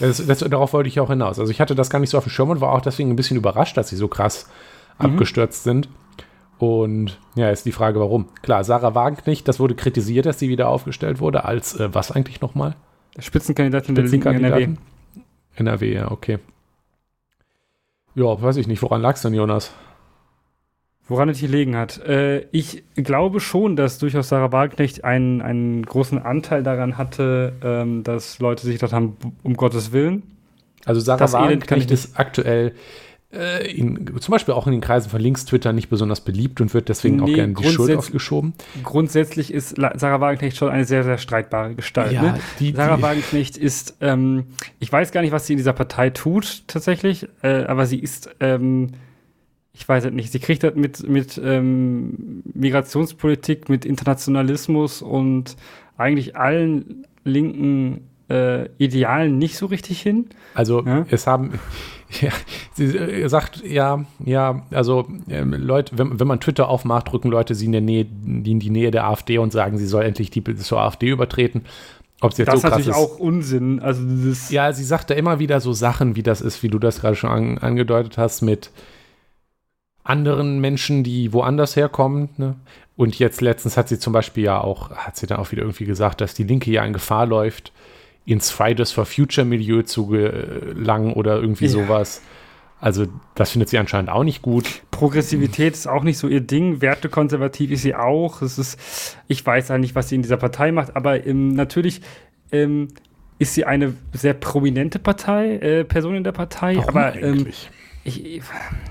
Das, das, darauf wollte ich auch hinaus. Also ich hatte das gar nicht so auf dem Schirm und war auch deswegen ein bisschen überrascht, dass sie so krass mhm. abgestürzt sind. Und ja, ist die Frage, warum. Klar, Sarah Wagenknecht, das wurde kritisiert, dass sie wieder aufgestellt wurde, als äh, was eigentlich nochmal? Spitzenkandidatin der Linken NRW. NRW, ja, okay. Ja, weiß ich nicht, woran lag es denn, Jonas? Woran es gelegen hat. Äh, ich glaube schon, dass durchaus Sarah Wagenknecht einen, einen großen Anteil daran hatte, ähm, dass Leute sich gedacht haben, um Gottes Willen. Also Sarah das Wagenknecht ist aktuell äh, in, zum Beispiel auch in den Kreisen von Links-Twitter nicht besonders beliebt und wird deswegen nee, auch gerne die Schuld aufgeschoben. Grundsätzlich ist Sarah Wagenknecht schon eine sehr, sehr streitbare Gestalt. Ja, ne? die, Sarah die, Wagenknecht ist, ähm, ich weiß gar nicht, was sie in dieser Partei tut tatsächlich, äh, aber sie ist ähm, ich weiß es nicht, sie kriegt das mit, mit ähm, Migrationspolitik, mit Internationalismus und eigentlich allen linken äh, Idealen nicht so richtig hin. Also ja? es haben, ja, sie äh, sagt, ja, ja, also ähm, Leute, wenn, wenn man Twitter aufmacht, drücken Leute sie in der Nähe, in die Nähe der AfD und sagen, sie soll endlich die zur AfD übertreten. Ob jetzt das so ist natürlich auch Unsinn. Also das ja, sie sagt da immer wieder so Sachen, wie das ist, wie du das gerade schon an, angedeutet hast, mit anderen Menschen, die woanders herkommen. Ne? Und jetzt letztens hat sie zum Beispiel ja auch, hat sie dann auch wieder irgendwie gesagt, dass die Linke ja in Gefahr läuft, ins Fridays for Future Milieu zu gelangen oder irgendwie ja. sowas. Also das findet sie anscheinend auch nicht gut. Progressivität ist auch nicht so ihr Ding. Wertekonservativ ist sie auch. Es ist, ich weiß ja nicht, was sie in dieser Partei macht, aber ähm, natürlich ähm, ist sie eine sehr prominente Partei, äh, Person in der Partei. Warum aber ähm, ich,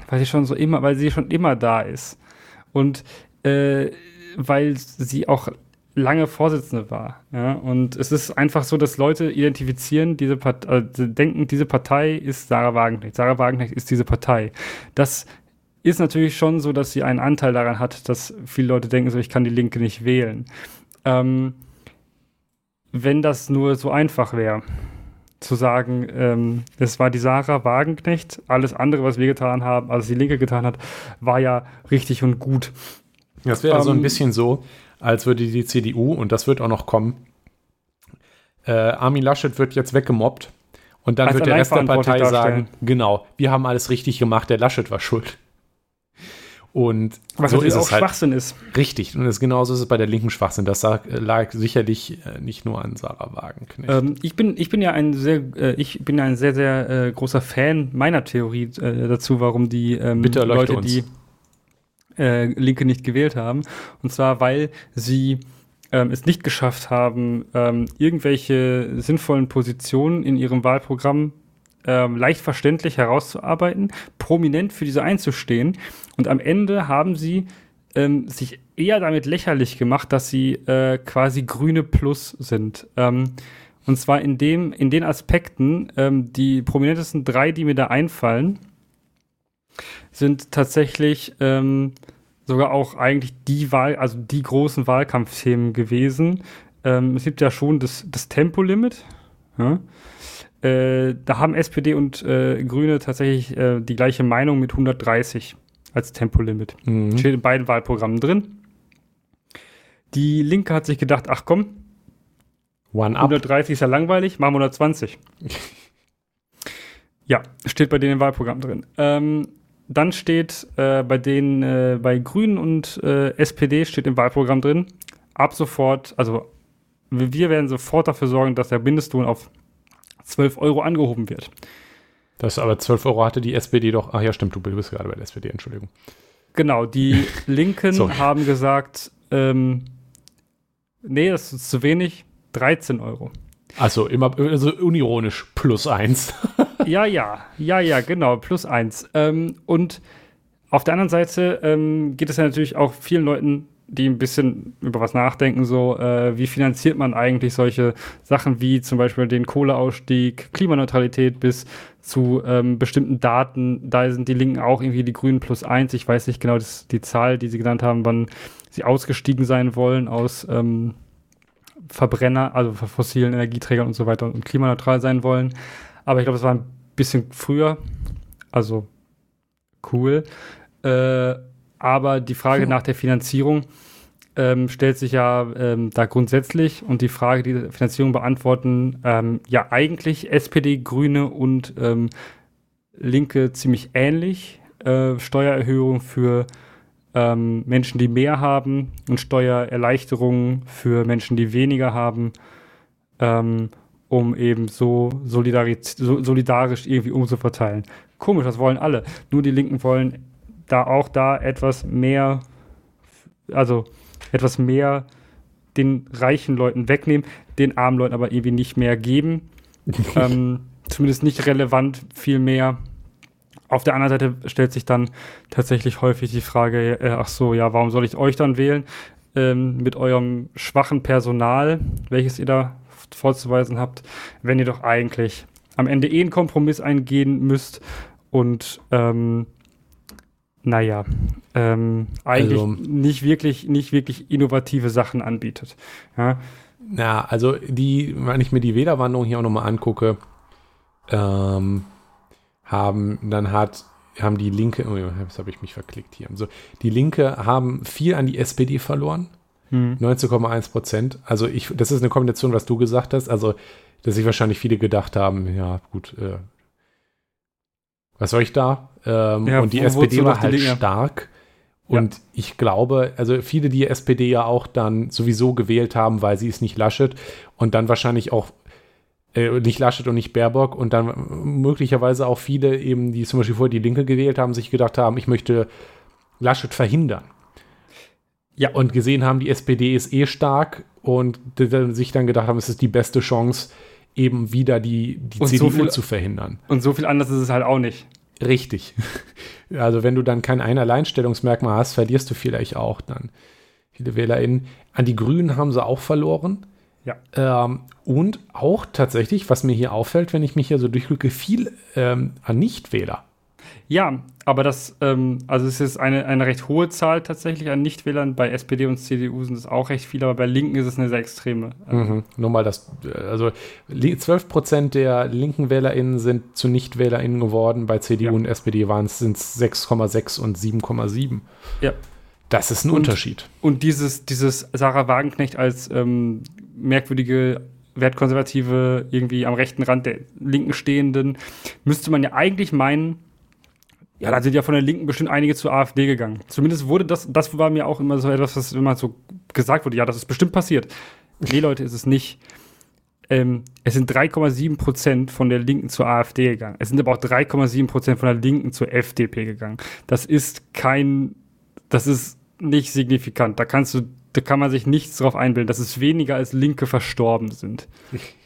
weil sie schon so immer, weil sie schon immer da ist und äh, weil sie auch lange Vorsitzende war. Ja? Und es ist einfach so, dass Leute identifizieren, diese Part äh, denken, diese Partei ist Sarah Wagenknecht. Sarah Wagenknecht ist diese Partei. Das ist natürlich schon so, dass sie einen Anteil daran hat, dass viele Leute denken, so ich kann die Linke nicht wählen. Ähm, wenn das nur so einfach wäre, zu sagen, ähm, es war die Sarah Wagenknecht, alles andere, was wir getan haben, also die Linke getan hat, war ja richtig und gut. Das wäre ähm, so ein ähm, bisschen so, als würde die CDU, und das wird auch noch kommen, äh, Armin Laschet wird jetzt weggemobbt und dann wird der Rest der Partei sagen, genau, wir haben alles richtig gemacht, der Laschet war schuld. Und Was so ist auch es halt Schwachsinn ist. Richtig. Und das, genauso ist es bei der linken Schwachsinn. Das lag, lag sicherlich äh, nicht nur an Sarah Wagenknecht. Ähm, ich, bin, ich bin ja ein sehr, äh, ich bin ein sehr, sehr äh, großer Fan meiner Theorie äh, dazu, warum die ähm, Leute, uns. die äh, Linke nicht gewählt haben. Und zwar, weil sie ähm, es nicht geschafft haben, ähm, irgendwelche sinnvollen Positionen in ihrem Wahlprogramm ähm, leicht verständlich herauszuarbeiten, prominent für diese einzustehen. Und am Ende haben sie ähm, sich eher damit lächerlich gemacht, dass sie äh, quasi grüne Plus sind. Ähm, und zwar in, dem, in den Aspekten, ähm, die prominentesten drei, die mir da einfallen, sind tatsächlich ähm, sogar auch eigentlich die Wahl, also die großen Wahlkampfthemen gewesen. Ähm, es gibt ja schon das, das Tempolimit. Ja? Äh, da haben SPD und äh, Grüne tatsächlich äh, die gleiche Meinung mit 130 als Tempolimit. Mhm. Steht in beiden Wahlprogrammen drin. Die Linke hat sich gedacht, ach komm, One 130 ist ja langweilig, machen wir 120. ja, steht bei denen im Wahlprogramm drin. Ähm, dann steht äh, bei denen, äh, bei Grünen und SPD steht im Wahlprogramm drin, ab sofort, also wir werden sofort dafür sorgen, dass der Mindestlohn auf 12 Euro angehoben wird. Das aber 12 Euro hatte die SPD doch. Ach ja, stimmt, du bist gerade bei der SPD, Entschuldigung. Genau, die Linken haben gesagt, ähm, nee, das ist zu wenig, 13 Euro. Also immer, also unironisch, plus eins. ja, ja, ja, ja, genau, plus eins. Ähm, und auf der anderen Seite ähm, geht es ja natürlich auch vielen Leuten die ein bisschen über was nachdenken, so äh, wie finanziert man eigentlich solche Sachen wie zum Beispiel den Kohleausstieg, Klimaneutralität bis zu ähm, bestimmten Daten. Da sind die Linken auch irgendwie die Grünen plus eins. Ich weiß nicht genau das, die Zahl, die sie genannt haben, wann sie ausgestiegen sein wollen aus ähm, Verbrenner, also fossilen Energieträgern und so weiter und klimaneutral sein wollen. Aber ich glaube, es war ein bisschen früher. Also cool. Äh, aber die Frage hm. nach der Finanzierung ähm, stellt sich ja ähm, da grundsätzlich und die Frage, die Finanzierung beantworten, ähm, ja eigentlich SPD, Grüne und ähm, Linke ziemlich ähnlich. Äh, Steuererhöhung für ähm, Menschen, die mehr haben und Steuererleichterungen für Menschen, die weniger haben, ähm, um eben so, so solidarisch irgendwie umzuverteilen. Komisch, das wollen alle. Nur die Linken wollen da auch da etwas mehr, also etwas mehr den reichen Leuten wegnehmen, den armen Leuten aber irgendwie nicht mehr geben. ähm, zumindest nicht relevant, viel mehr. Auf der anderen Seite stellt sich dann tatsächlich häufig die Frage, äh, ach so, ja, warum soll ich euch dann wählen? Ähm, mit eurem schwachen Personal, welches ihr da vorzuweisen habt, wenn ihr doch eigentlich am Ende eh einen Kompromiss eingehen müsst und ähm, naja, ähm, eigentlich also, nicht wirklich, nicht wirklich innovative Sachen anbietet. Ja, ja also die, wenn ich mir die Wählerwanderung hier auch nochmal angucke, ähm, haben, dann hat, haben die Linke, oh, jetzt habe ich mich verklickt hier. Also die Linke haben viel an die SPD verloren. Hm. 19,1 Prozent. Also ich, das ist eine Kombination, was du gesagt hast. Also, dass sich wahrscheinlich viele gedacht haben, ja, gut, äh, was soll ich da? Ähm, ja, und die SPD war halt stark. Und ja. ich glaube, also viele, die SPD ja auch dann sowieso gewählt haben, weil sie es nicht Laschet und dann wahrscheinlich auch äh, nicht Laschet und nicht Baerbock und dann möglicherweise auch viele eben, die zum Beispiel vorher die Linke gewählt haben, sich gedacht haben, ich möchte Laschet verhindern. Ja. Und gesehen haben, die SPD ist eh stark und sich dann gedacht haben, es ist die beste Chance, eben wieder die, die CDU so viel, zu verhindern. Und so viel anders ist es halt auch nicht. Richtig. Also wenn du dann kein ein Alleinstellungsmerkmal hast, verlierst du vielleicht auch dann viele WählerInnen. An die Grünen haben sie auch verloren. Ja. Ähm, und auch tatsächlich, was mir hier auffällt, wenn ich mich hier so durchgucke, viel ähm, an Nichtwähler. Ja, aber das, ähm, also es ist eine, eine recht hohe Zahl tatsächlich an Nichtwählern. Bei SPD und CDU sind es auch recht viele, aber bei Linken ist es eine sehr extreme. Mhm. Nur mal das, also 12 Prozent der linken WählerInnen sind zu NichtwählerInnen geworden. Bei CDU ja. und SPD waren es 6,6 und 7,7. Ja. Das ist ein und, Unterschied. Und dieses, dieses Sarah Wagenknecht als ähm, merkwürdige Wertkonservative irgendwie am rechten Rand der Linken stehenden, müsste man ja eigentlich meinen, ja, da sind ja von der Linken bestimmt einige zur AfD gegangen. Zumindest wurde das, das war mir auch immer so etwas, was immer so gesagt wurde, ja, das ist bestimmt passiert. Nee, Leute, ist es nicht. Ähm, es sind 3,7 Prozent von der Linken zur AfD gegangen. Es sind aber auch 3,7 Prozent von der Linken zur FDP gegangen. Das ist kein, das ist nicht signifikant. Da kannst du, da kann man sich nichts drauf einbilden. Das ist weniger als Linke verstorben sind.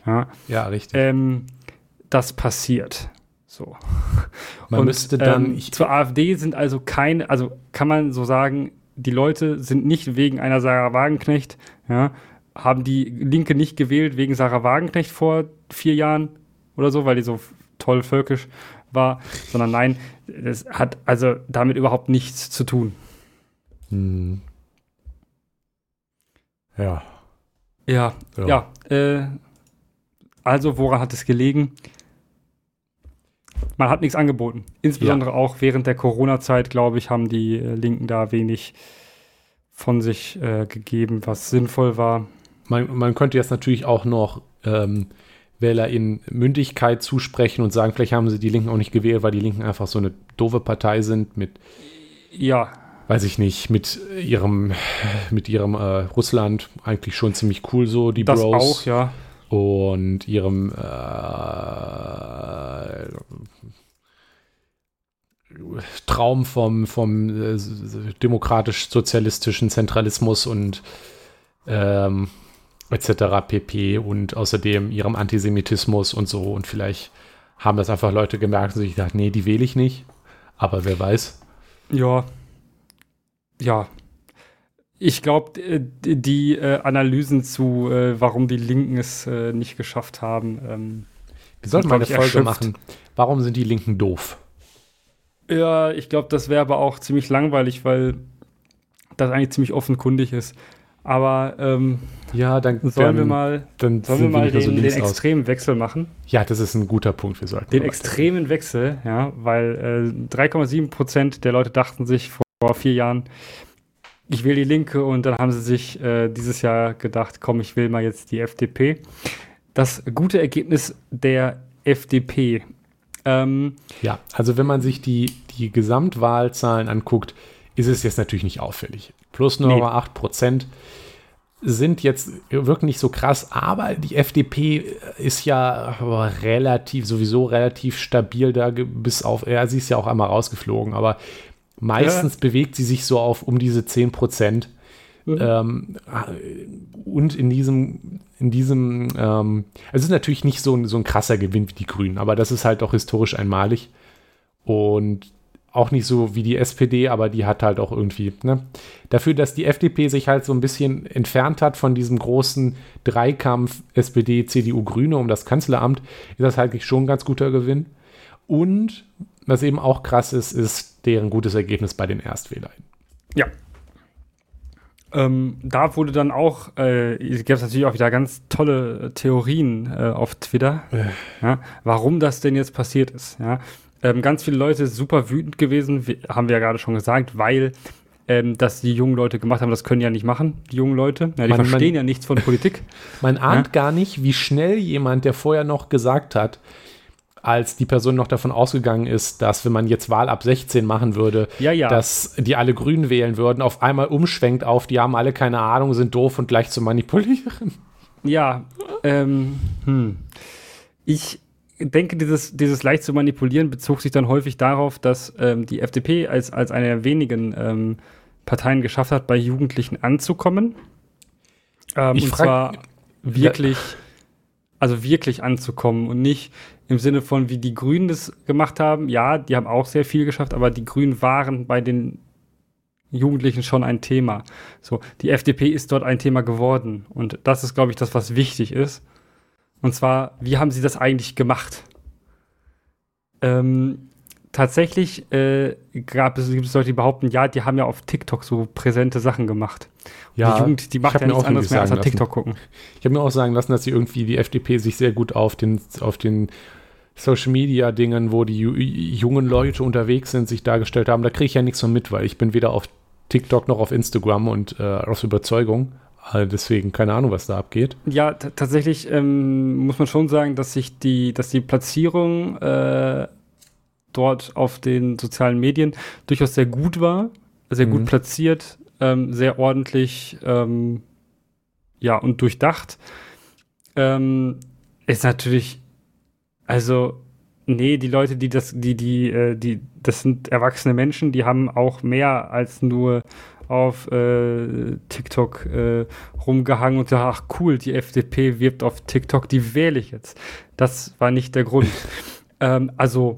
Ja, ja richtig. Ähm, das passiert. So. Man Und, müsste dann. Ähm, zur AfD sind also keine, also kann man so sagen, die Leute sind nicht wegen einer Sarah Wagenknecht, ja, haben die Linke nicht gewählt wegen Sarah Wagenknecht vor vier Jahren oder so, weil die so toll völkisch war, sondern nein, es hat also damit überhaupt nichts zu tun. Hm. Ja. Ja, ja. ja äh, also, woran hat es gelegen? Man hat nichts angeboten. Insbesondere ja. auch während der Corona-Zeit, glaube ich, haben die äh, Linken da wenig von sich äh, gegeben, was sinnvoll war. Man, man, könnte jetzt natürlich auch noch ähm, Wähler in Mündigkeit zusprechen und sagen, vielleicht haben sie die Linken auch nicht gewählt, weil die Linken einfach so eine doofe Partei sind mit ja weiß ich nicht, mit ihrem, mit ihrem äh, Russland eigentlich schon ziemlich cool so, die das Bros. auch, ja. Und ihrem äh, Traum vom, vom äh, demokratisch-sozialistischen Zentralismus und ähm, etc. pp. Und außerdem ihrem Antisemitismus und so. Und vielleicht haben das einfach Leute gemerkt und sich gedacht, nee, die wähle ich nicht. Aber wer weiß. Ja, ja, ich glaube, die äh, Analysen zu, äh, warum die Linken es äh, nicht geschafft haben. Ähm, Wir sollten mal eine Folge erschöpft. machen. Warum sind die Linken doof? Ja, ich glaube, das wäre aber auch ziemlich langweilig, weil das eigentlich ziemlich offenkundig ist. Aber ähm, ja, dann sollen wir mal, dann sollen wir mal den, so den extremen Wechsel machen. Ja, das ist ein guter Punkt. Wir sollten den extremen Wechsel, ja, weil äh, 3,7 Prozent der Leute dachten sich vor vor vier Jahren, ich will die Linke und dann haben sie sich äh, dieses Jahr gedacht, komm, ich will mal jetzt die FDP. Das gute Ergebnis der FDP. Ähm, ja, also wenn man sich die, die Gesamtwahlzahlen anguckt, ist es jetzt natürlich nicht auffällig. Plus nur nee. 8 Prozent sind jetzt wirklich nicht so krass, aber die FDP ist ja relativ, sowieso relativ stabil da, bis auf, ja, sie ist ja auch einmal rausgeflogen, aber Meistens ja. bewegt sie sich so auf um diese 10 Prozent. Mhm. Ähm, und in diesem, in diesem, ähm, es ist natürlich nicht so ein, so ein krasser Gewinn wie die Grünen, aber das ist halt auch historisch einmalig. Und auch nicht so wie die SPD, aber die hat halt auch irgendwie, ne? Dafür, dass die FDP sich halt so ein bisschen entfernt hat von diesem großen Dreikampf SPD, CDU, Grüne um das Kanzleramt, ist das halt schon ein ganz guter Gewinn. Und was eben auch krass ist, ist deren gutes Ergebnis bei den Erstwählern. Ja. Ähm, da wurde dann auch, äh, es gab natürlich auch wieder ganz tolle Theorien äh, auf Twitter, äh. ja, warum das denn jetzt passiert ist. Ja. Ähm, ganz viele Leute super wütend gewesen, wie, haben wir ja gerade schon gesagt, weil ähm, dass die jungen Leute gemacht haben, das können ja nicht machen, die jungen Leute. Ja, die man, verstehen man, ja nichts von Politik. Man ahnt ja? gar nicht, wie schnell jemand, der vorher noch gesagt hat, als die Person noch davon ausgegangen ist, dass wenn man jetzt Wahl ab 16 machen würde, ja, ja. dass die alle Grün wählen würden, auf einmal umschwenkt auf, die haben alle keine Ahnung, sind doof und gleich zu manipulieren. Ja, ähm, hm. ich denke, dieses, dieses leicht zu manipulieren bezog sich dann häufig darauf, dass ähm, die FDP als, als eine der wenigen ähm, Parteien geschafft hat, bei Jugendlichen anzukommen. Ähm, und zwar wirklich, ja. Also wirklich anzukommen und nicht im Sinne von, wie die Grünen das gemacht haben. Ja, die haben auch sehr viel geschafft, aber die Grünen waren bei den Jugendlichen schon ein Thema. So, die FDP ist dort ein Thema geworden. Und das ist, glaube ich, das, was wichtig ist. Und zwar, wie haben sie das eigentlich gemacht? Ähm, tatsächlich äh, gab es, gibt es Leute, die behaupten, ja, die haben ja auf TikTok so präsente Sachen gemacht. Ja, die Jugend, die macht ja nichts anderes mehr als auf TikTok gucken. Ich habe mir auch sagen lassen, dass sie irgendwie die FDP sich sehr gut auf den, auf den Social Media Dingen, wo die jungen Leute unterwegs sind, sich dargestellt haben. Da kriege ich ja nichts von mit, weil ich bin weder auf TikTok noch auf Instagram und äh, aus Überzeugung. Also deswegen keine Ahnung, was da abgeht. Ja, tatsächlich ähm, muss man schon sagen, dass sich die, dass die Platzierung äh, dort auf den sozialen Medien durchaus sehr gut war, sehr mhm. gut platziert, ähm, sehr ordentlich, ähm, ja und durchdacht. Ähm, ist natürlich, also Nee, die Leute, die das, die, die, äh, die, das sind erwachsene Menschen, die haben auch mehr als nur auf äh, TikTok äh, rumgehangen und gesagt, ach cool, die FDP wirbt auf TikTok, die wähle ich jetzt. Das war nicht der Grund. ähm, also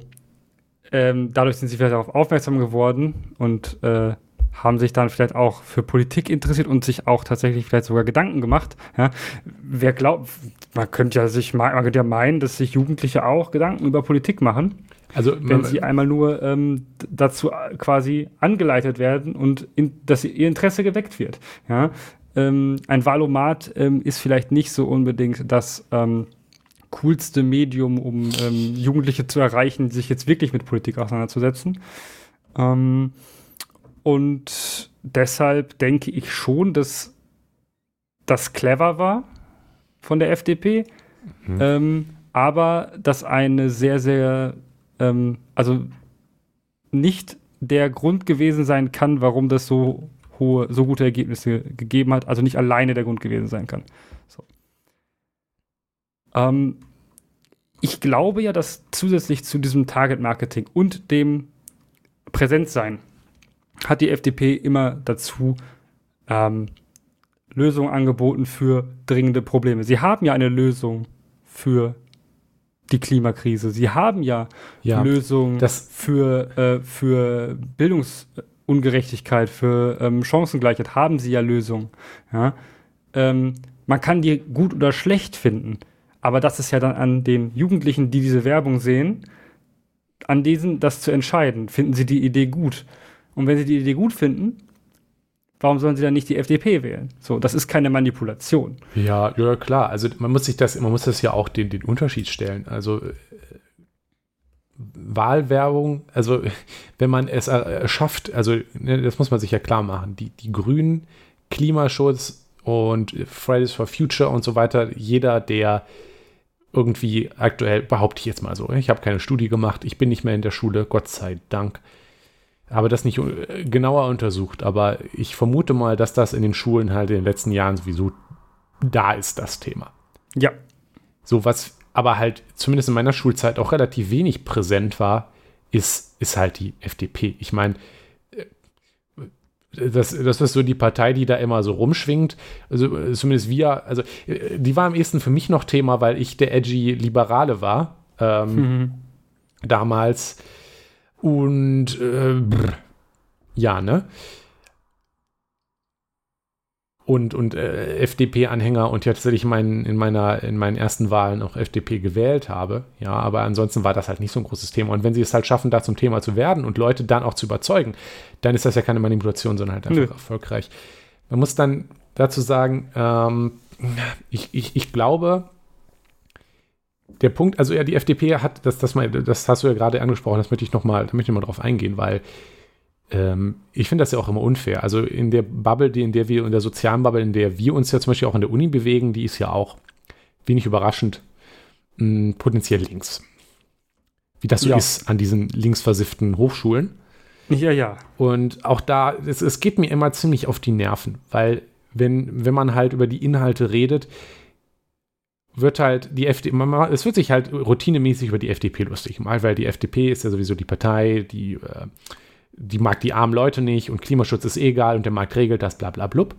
ähm, dadurch sind sie vielleicht darauf aufmerksam geworden und äh, haben sich dann vielleicht auch für Politik interessiert und sich auch tatsächlich vielleicht sogar Gedanken gemacht. Ja? Wer glaubt, man könnte ja sich man könnte ja meinen, dass sich Jugendliche auch Gedanken über Politik machen. Also wenn sie einmal nur ähm, dazu quasi angeleitet werden und in, dass ihr Interesse geweckt wird. Ja? Ähm, ein Wahlomat ähm, ist vielleicht nicht so unbedingt das ähm, coolste Medium, um ähm, Jugendliche zu erreichen, sich jetzt wirklich mit Politik auseinanderzusetzen. Ähm, und deshalb denke ich schon, dass das clever war von der FDP, mhm. ähm, aber dass eine sehr, sehr, ähm, also nicht der Grund gewesen sein kann, warum das so hohe, so gute Ergebnisse gegeben hat, also nicht alleine der Grund gewesen sein kann. So. Ähm, ich glaube ja, dass zusätzlich zu diesem Target-Marketing und dem Präsentsein hat die FDP immer dazu ähm, Lösungen angeboten für dringende Probleme. Sie haben ja eine Lösung für die Klimakrise. Sie haben ja, ja Lösungen für, äh, für Bildungsungerechtigkeit, für ähm, Chancengleichheit. Haben sie ja Lösungen. Ja? Ähm, man kann die gut oder schlecht finden. Aber das ist ja dann an den Jugendlichen, die diese Werbung sehen, an diesen das zu entscheiden. Finden sie die Idee gut? Und wenn sie die Idee gut finden, warum sollen sie dann nicht die FDP wählen? So, das ist keine Manipulation. Ja, ja, klar. Also man muss sich das, man muss das ja auch den, den Unterschied stellen. Also äh, Wahlwerbung, also wenn man es erschafft, also ne, das muss man sich ja klar machen, die, die Grünen, Klimaschutz und Fridays for Future und so weiter, jeder, der irgendwie aktuell, behaupte ich jetzt mal so, ich habe keine Studie gemacht, ich bin nicht mehr in der Schule, Gott sei Dank, habe das nicht äh, genauer untersucht, aber ich vermute mal, dass das in den Schulen halt in den letzten Jahren sowieso da ist, das Thema. Ja. So was aber halt zumindest in meiner Schulzeit auch relativ wenig präsent war, ist, ist halt die FDP. Ich meine, das, das ist so die Partei, die da immer so rumschwingt. Also zumindest wir, also die war am ehesten für mich noch Thema, weil ich der edgy Liberale war. Ähm, mhm. Damals und äh, ja, ne? Und, und äh, FDP-Anhänger und ja tatsächlich mein, in, meiner, in meinen ersten Wahlen auch FDP gewählt habe. Ja, aber ansonsten war das halt nicht so ein großes Thema. Und wenn sie es halt schaffen, da zum Thema zu werden und Leute dann auch zu überzeugen, dann ist das ja keine Manipulation, sondern halt einfach Nö. erfolgreich. Man muss dann dazu sagen, ähm, ich, ich, ich glaube, der Punkt, also ja, die FDP hat, das, das, mal, das hast du ja gerade angesprochen, das möchte ich nochmal, da möchte ich mal drauf eingehen, weil ähm, ich finde das ja auch immer unfair. Also in der Bubble, die, in der wir, in der sozialen Bubble, in der wir uns ja zum Beispiel auch in der Uni bewegen, die ist ja auch wenig überraschend mh, hm, potenziell links. Wie das so ja. ist an diesen linksversifften Hochschulen. Ja, ja. Und auch da, es, es geht mir immer ziemlich auf die Nerven, weil wenn, wenn man halt über die Inhalte redet, wird halt die FDP, es wird sich halt routinemäßig über die FDP lustig gemacht, weil die FDP ist ja sowieso die Partei, die, äh, die mag die armen Leute nicht und Klimaschutz ist eh egal und der Markt regelt das, bla bla blub.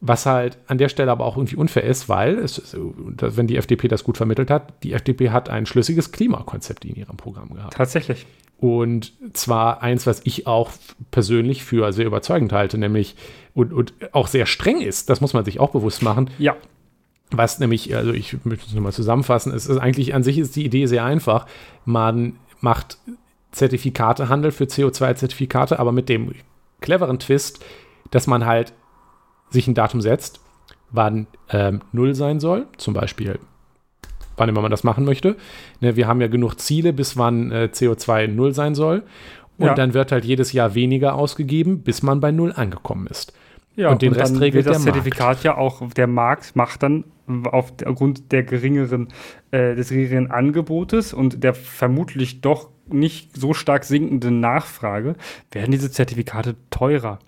Was halt an der Stelle aber auch irgendwie unfair ist, weil, es, wenn die FDP das gut vermittelt hat, die FDP hat ein schlüssiges Klimakonzept in ihrem Programm gehabt. Tatsächlich. Und zwar eins, was ich auch persönlich für sehr überzeugend halte, nämlich und, und auch sehr streng ist, das muss man sich auch bewusst machen. Ja. Was nämlich, also ich möchte es nochmal zusammenfassen, es ist eigentlich an sich ist die Idee sehr einfach. Man macht Zertifikatehandel für CO2-Zertifikate, aber mit dem cleveren Twist, dass man halt sich ein Datum setzt, wann ähm, null sein soll, zum Beispiel wann immer man das machen möchte. Ne, wir haben ja genug Ziele, bis wann äh, CO2 null sein soll. Und ja. dann wird halt jedes Jahr weniger ausgegeben, bis man bei null angekommen ist. Ja, und den und Rest regelt das Zertifikat Markt. ja auch, der Markt macht dann aufgrund der geringeren, äh, des geringeren Angebotes und der vermutlich doch nicht so stark sinkenden Nachfrage, werden diese Zertifikate teurer.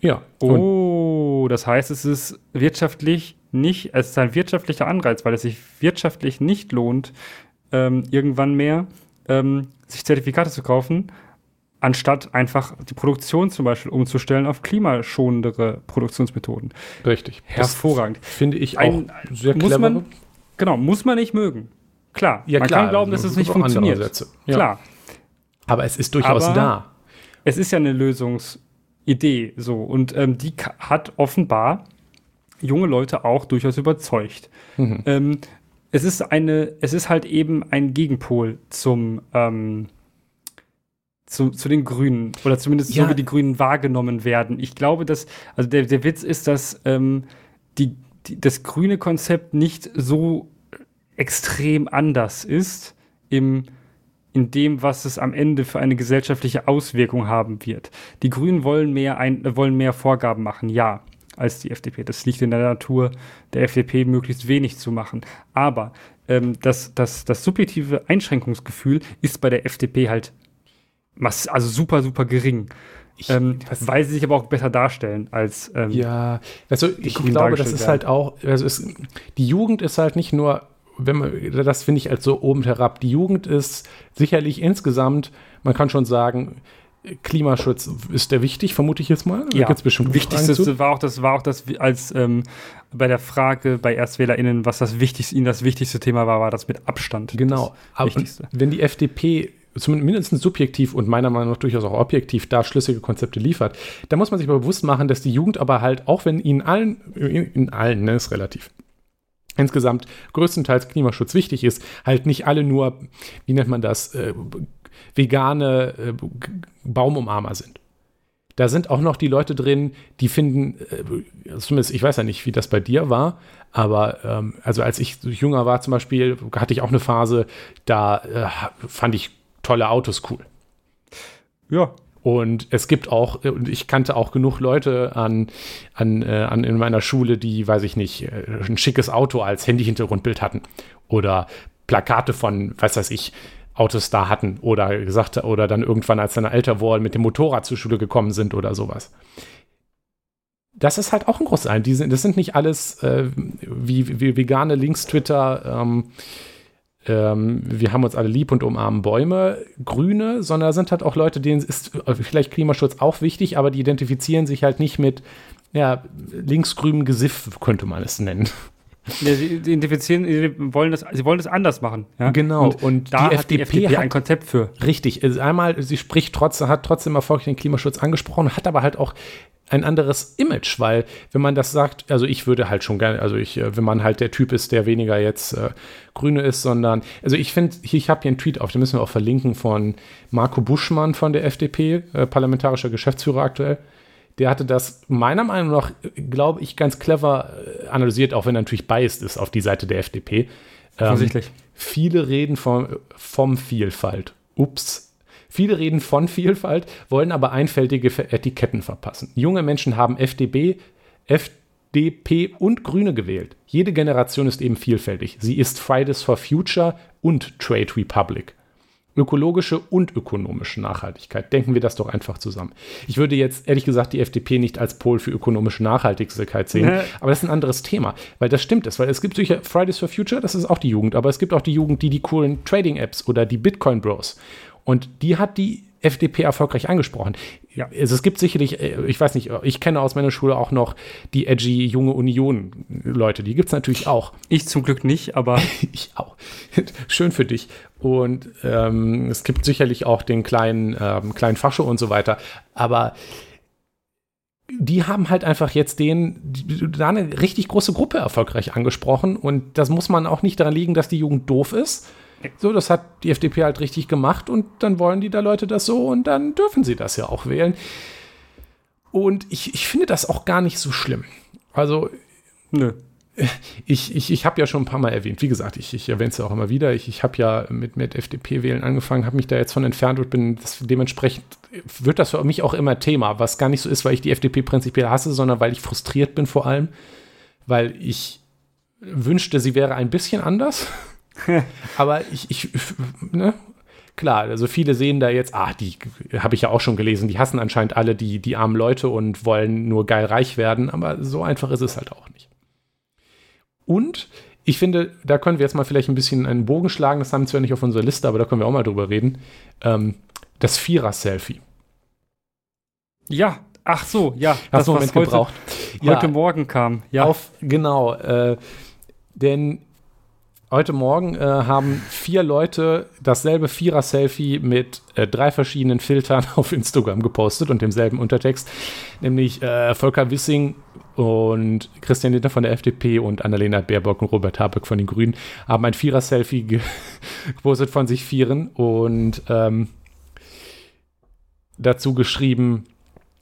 Ja. Oh, das heißt, es ist wirtschaftlich nicht, es ist ein wirtschaftlicher Anreiz, weil es sich wirtschaftlich nicht lohnt, ähm, irgendwann mehr ähm, sich Zertifikate zu kaufen, anstatt einfach die Produktion zum Beispiel umzustellen auf klimaschonendere Produktionsmethoden. Richtig. Hervorragend. Finde ich auch ein, sehr clever. Man, genau, muss man nicht mögen. Klar, ja, man klar, kann glauben, dass es nicht funktioniert. Ja. Klar. Aber es ist durchaus Aber da. Es ist ja eine Lösungsidee so und ähm, die hat offenbar junge Leute auch durchaus überzeugt. Mhm. Ähm, es ist eine, es ist halt eben ein Gegenpol zum ähm, zu, zu den Grünen oder zumindest ja. so wie die Grünen wahrgenommen werden. Ich glaube, dass, also der, der Witz ist, dass ähm, die, die, das grüne Konzept nicht so extrem anders ist im, in dem, was es am Ende für eine gesellschaftliche Auswirkung haben wird. Die Grünen wollen mehr, ein, wollen mehr Vorgaben machen, ja, als die FDP. Das liegt in der Natur der FDP, möglichst wenig zu machen. Aber ähm, das, das, das subjektive Einschränkungsgefühl ist bei der FDP halt also super, super gering. Ich, ähm, weil sie sich aber auch besser darstellen als ähm, ja also ich glaube das ist halt auch also es, die Jugend ist halt nicht nur wenn man das finde ich als so oben herab die Jugend ist sicherlich insgesamt man kann schon sagen Klimaschutz ist der wichtig, vermute ich jetzt mal. Da ja, bestimmt Wichtigste war auch das, war auch das, als ähm, bei der Frage bei ErstwählerInnen, was das wichtigste, ihnen das wichtigste Thema war, war das mit Abstand. Genau. Aber wenn die FDP zumindest subjektiv und meiner Meinung nach durchaus auch objektiv da schlüssige Konzepte liefert, da muss man sich aber bewusst machen, dass die Jugend aber halt, auch wenn ihnen allen, in allen, ne, ist relativ, insgesamt größtenteils Klimaschutz wichtig ist, halt nicht alle nur, wie nennt man das, äh, vegane äh, Baumumarmer sind. Da sind auch noch die Leute drin, die finden, äh, zumindest, ich weiß ja nicht, wie das bei dir war, aber ähm, also als ich jünger war zum Beispiel, hatte ich auch eine Phase, da äh, fand ich tolle Autos cool. Ja. Und es gibt auch, und ich kannte auch genug Leute an, an, äh, an in meiner Schule, die, weiß ich nicht, äh, ein schickes Auto als Handy-Hintergrundbild hatten. Oder Plakate von, was weiß ich, Autos da hatten oder gesagt oder dann irgendwann, als dann älter wurden, mit dem Motorrad zur Schule gekommen sind oder sowas. Das ist halt auch ein großes ein. das sind nicht alles äh, wie, wie, vegane Links, Twitter, ähm, ähm, wir haben uns alle lieb und umarmen Bäume, Grüne, sondern sind halt auch Leute, denen ist vielleicht Klimaschutz auch wichtig, aber die identifizieren sich halt nicht mit ja, linksgrünem Gesiff, könnte man es nennen. Ja, sie identifizieren, sie wollen das, sie wollen das anders machen. Ja? Genau. Und, und da die, hat FDP die FDP hat, ein Konzept für. Richtig. Also einmal, sie spricht trotzdem, hat trotzdem erfolgreich den Klimaschutz angesprochen, hat aber halt auch ein anderes Image, weil wenn man das sagt, also ich würde halt schon gerne, also ich, äh, wenn man halt der Typ ist, der weniger jetzt äh, Grüne ist, sondern, also ich finde, ich habe hier einen Tweet auf, den müssen wir auch verlinken von Marco Buschmann von der FDP, äh, parlamentarischer Geschäftsführer aktuell der hatte das meiner Meinung nach, glaube ich, ganz clever äh, analysiert, auch wenn er natürlich biased ist auf die Seite der FDP. Ähm, viele reden vom, vom Vielfalt. Ups. Viele reden von Vielfalt, wollen aber einfältige Etiketten verpassen. Junge Menschen haben FDP, FDP und Grüne gewählt. Jede Generation ist eben vielfältig. Sie ist Fridays for Future und Trade Republic. Ökologische und ökonomische Nachhaltigkeit. Denken wir das doch einfach zusammen. Ich würde jetzt ehrlich gesagt die FDP nicht als Pol für ökonomische Nachhaltigkeit sehen, nee. aber das ist ein anderes Thema, weil das stimmt es, weil es gibt sicher Fridays for Future, das ist auch die Jugend, aber es gibt auch die Jugend, die die coolen Trading-Apps oder die Bitcoin Bros. Und die hat die FDP erfolgreich angesprochen. Ja, also es gibt sicherlich, äh, ich weiß nicht, ich kenne aus meiner Schule auch noch die edgy junge Union-Leute, die gibt es natürlich auch. Ich zum Glück nicht, aber. ich auch. Schön für dich. Und ähm, es gibt sicherlich auch den kleinen, ähm, kleinen Fascho und so weiter. Aber die haben halt einfach jetzt den, da eine richtig große Gruppe erfolgreich angesprochen. Und das muss man auch nicht daran liegen, dass die Jugend doof ist, so, das hat die FDP halt richtig gemacht und dann wollen die da Leute das so und dann dürfen sie das ja auch wählen. Und ich, ich finde das auch gar nicht so schlimm. Also, nö. Ich, ich, ich habe ja schon ein paar Mal erwähnt, wie gesagt, ich, ich erwähne es ja auch immer wieder. Ich, ich habe ja mit, mit FDP-Wählen angefangen, habe mich da jetzt von entfernt und bin das, dementsprechend wird das für mich auch immer Thema, was gar nicht so ist, weil ich die FDP prinzipiell hasse, sondern weil ich frustriert bin vor allem, weil ich wünschte, sie wäre ein bisschen anders. Aber ich, ich ne? klar, also viele sehen da jetzt, ah, die habe ich ja auch schon gelesen, die hassen anscheinend alle die, die armen Leute und wollen nur geil reich werden, aber so einfach ist es halt auch nicht. Und ich finde, da können wir jetzt mal vielleicht ein bisschen einen Bogen schlagen, das haben wir zwar nicht auf unserer Liste, aber da können wir auch mal drüber reden. Ähm, das Vierer-Selfie. Ja, ach so, ja. Hast das, was heute, gebraucht. heute ja, Morgen kam. Ja. Auf, genau. Äh, denn Heute Morgen äh, haben vier Leute dasselbe Vierer-Selfie mit äh, drei verschiedenen Filtern auf Instagram gepostet und demselben Untertext, nämlich äh, Volker Wissing und Christian Lindner von der FDP und Annalena Baerbock und Robert Habeck von den Grünen haben ein Vierer-Selfie gepostet von sich Vieren und ähm, dazu geschrieben,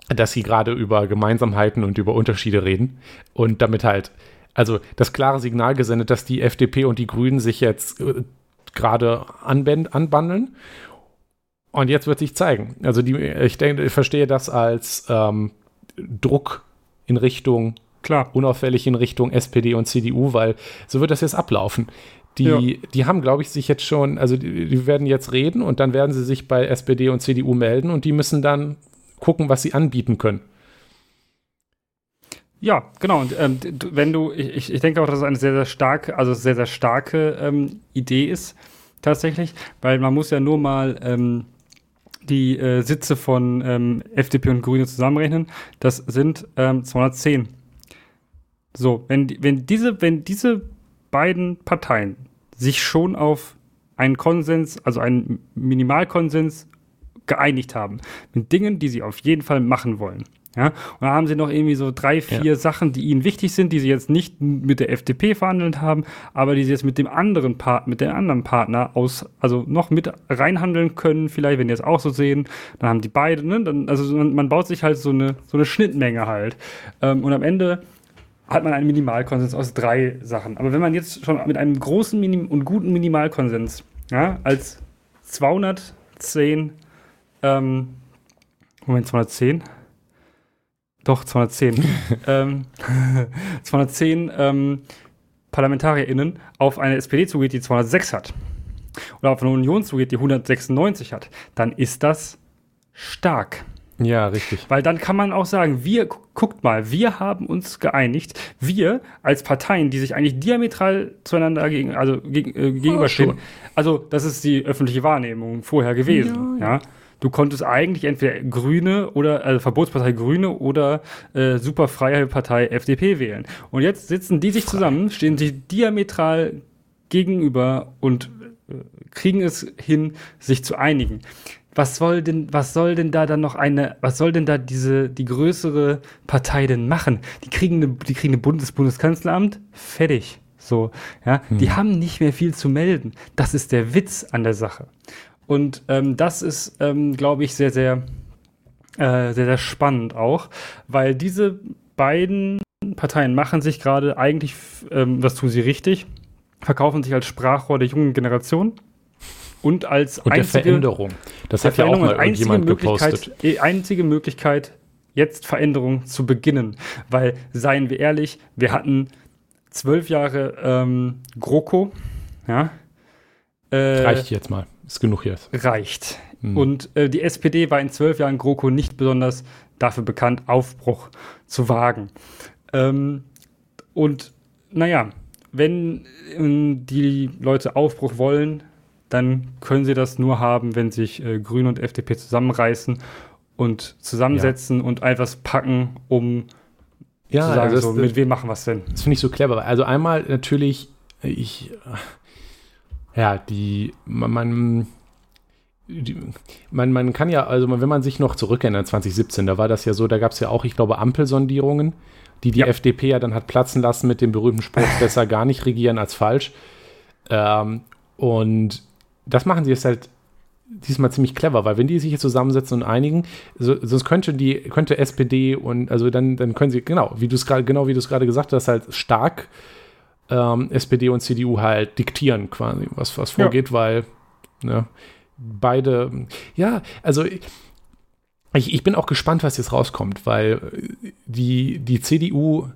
dass sie gerade über Gemeinsamkeiten und über Unterschiede reden und damit halt also das klare Signal gesendet, dass die FDP und die Grünen sich jetzt äh, gerade anbandeln. Und jetzt wird sich zeigen. Also die, ich denke, ich verstehe das als ähm, Druck in Richtung, klar, unauffällig in Richtung SPD und CDU, weil so wird das jetzt ablaufen. Die, ja. die haben, glaube ich, sich jetzt schon, also die, die, werden jetzt reden und dann werden sie sich bei SPD und CDU melden und die müssen dann gucken, was sie anbieten können. Ja, genau. Und ähm, wenn du, ich, ich denke auch, dass es eine sehr, sehr starke, also sehr, sehr starke ähm, Idee ist, tatsächlich, weil man muss ja nur mal ähm, die äh, Sitze von ähm, FDP und Grüne zusammenrechnen. Das sind 210. Ähm, so, wenn, wenn, diese, wenn diese beiden Parteien sich schon auf einen Konsens, also einen Minimalkonsens geeinigt haben, mit Dingen, die sie auf jeden Fall machen wollen, ja, und da haben sie noch irgendwie so drei, vier ja. Sachen, die ihnen wichtig sind, die sie jetzt nicht mit der FDP verhandelt haben, aber die sie jetzt mit dem anderen Part, mit dem anderen Partner aus, also noch mit reinhandeln können, vielleicht, wenn die es auch so sehen, dann haben die beide, ne, dann, also man, man baut sich halt so eine, so eine Schnittmenge halt. Ähm, und am Ende hat man einen Minimalkonsens aus drei Sachen. Aber wenn man jetzt schon mit einem großen Minim und guten Minimalkonsens, ja, als 210, ähm, Moment, 210? Doch, 210. ähm, 210 ähm, ParlamentarierInnen auf eine SPD zugeht, die 206 hat. Oder auf eine Union zugeht, die 196 hat. Dann ist das stark. Ja, richtig. Weil dann kann man auch sagen, wir, guckt mal, wir haben uns geeinigt, wir als Parteien, die sich eigentlich diametral zueinander gegen, also gegen, äh, gegenüberstehen, oh, also das ist die öffentliche Wahrnehmung vorher gewesen, ja. ja. Du konntest eigentlich entweder Grüne oder also Verbotspartei Grüne oder äh, Superfreie Partei FDP wählen. Und jetzt sitzen die sich zusammen, stehen sich diametral gegenüber und äh, kriegen es hin, sich zu einigen. Was soll denn, was soll denn da dann noch eine, was soll denn da diese, die größere Partei denn machen? Die kriegen eine, die kriegen ein Bundes Bundeskanzleramt, fertig. So, ja, hm. die haben nicht mehr viel zu melden. Das ist der Witz an der Sache. Und ähm, das ist, ähm, glaube ich, sehr, sehr, äh, sehr, sehr spannend auch, weil diese beiden Parteien machen sich gerade eigentlich, ähm, das tun sie richtig, verkaufen sich als Sprachrohr der jungen Generation und als und einzige, der Veränderung. Das hat ja auch mal jemand gepostet. Die einzige Möglichkeit, jetzt Veränderung zu beginnen, weil seien wir ehrlich, wir hatten zwölf Jahre ähm, GroKo, ja, Äh, reicht jetzt mal. Ist genug jetzt. Reicht. Mhm. Und äh, die SPD war in zwölf Jahren GroKo nicht besonders dafür bekannt, Aufbruch zu wagen. Ähm, und naja, wenn äh, die Leute Aufbruch wollen, dann können sie das nur haben, wenn sich äh, Grüne und FDP zusammenreißen und zusammensetzen ja. und etwas packen, um ja, zu sagen, also so, mit wem machen wir es denn? Das finde ich so clever. Also einmal natürlich, ich, ja, die, man, die, man, man kann ja, also wenn man sich noch zurückerinnert, 2017, da war das ja so, da gab es ja auch, ich glaube, Ampelsondierungen, die die ja. FDP ja dann hat platzen lassen mit dem berühmten Spruch, besser gar nicht regieren als falsch. Ähm, und das machen sie jetzt halt diesmal ziemlich clever, weil wenn die sich jetzt zusammensetzen und einigen, so, sonst könnte die, könnte SPD und also dann, dann können sie, genau, wie du es gerade, genau wie du es gerade gesagt hast, halt stark ähm, SPD und CDU halt diktieren quasi, was, was vorgeht, ja. weil ne, beide, ja, also ich, ich bin auch gespannt, was jetzt rauskommt, weil die, die CDU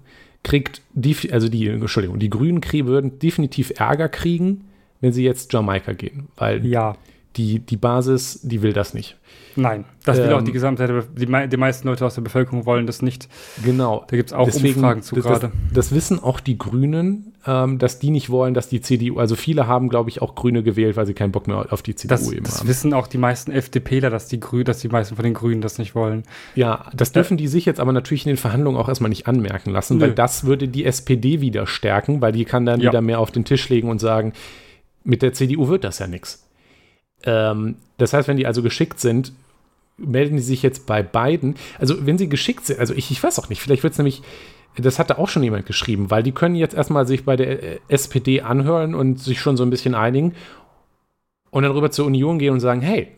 kriegt, also die, Entschuldigung, die Grünen kriegen, würden definitiv Ärger kriegen, wenn sie jetzt Jamaika gehen, weil ja die, die Basis, die will das nicht. Nein, das will ähm, auch die gesamte, die, die meisten Leute aus der Bevölkerung wollen das nicht. Genau. Da gibt es auch Deswegen, Umfragen zu gerade. Das, das, wissen auch die Grünen, ähm, dass die nicht wollen, dass die CDU, also viele haben, glaube ich, auch Grüne gewählt, weil sie keinen Bock mehr auf die CDU das, eben das haben. Das wissen auch die meisten FDPler, dass die dass die meisten von den Grünen das nicht wollen. Ja, das dürfen die sich jetzt aber natürlich in den Verhandlungen auch erstmal nicht anmerken lassen, Nö. weil das würde die SPD wieder stärken, weil die kann dann ja. wieder mehr auf den Tisch legen und sagen, mit der CDU wird das ja nichts. Ähm, das heißt, wenn die also geschickt sind, melden die sich jetzt bei beiden. Also, wenn sie geschickt sind, also ich, ich weiß auch nicht, vielleicht wird es nämlich, das hatte auch schon jemand geschrieben, weil die können jetzt erstmal sich bei der äh, SPD anhören und sich schon so ein bisschen einigen und dann rüber zur Union gehen und sagen: Hey,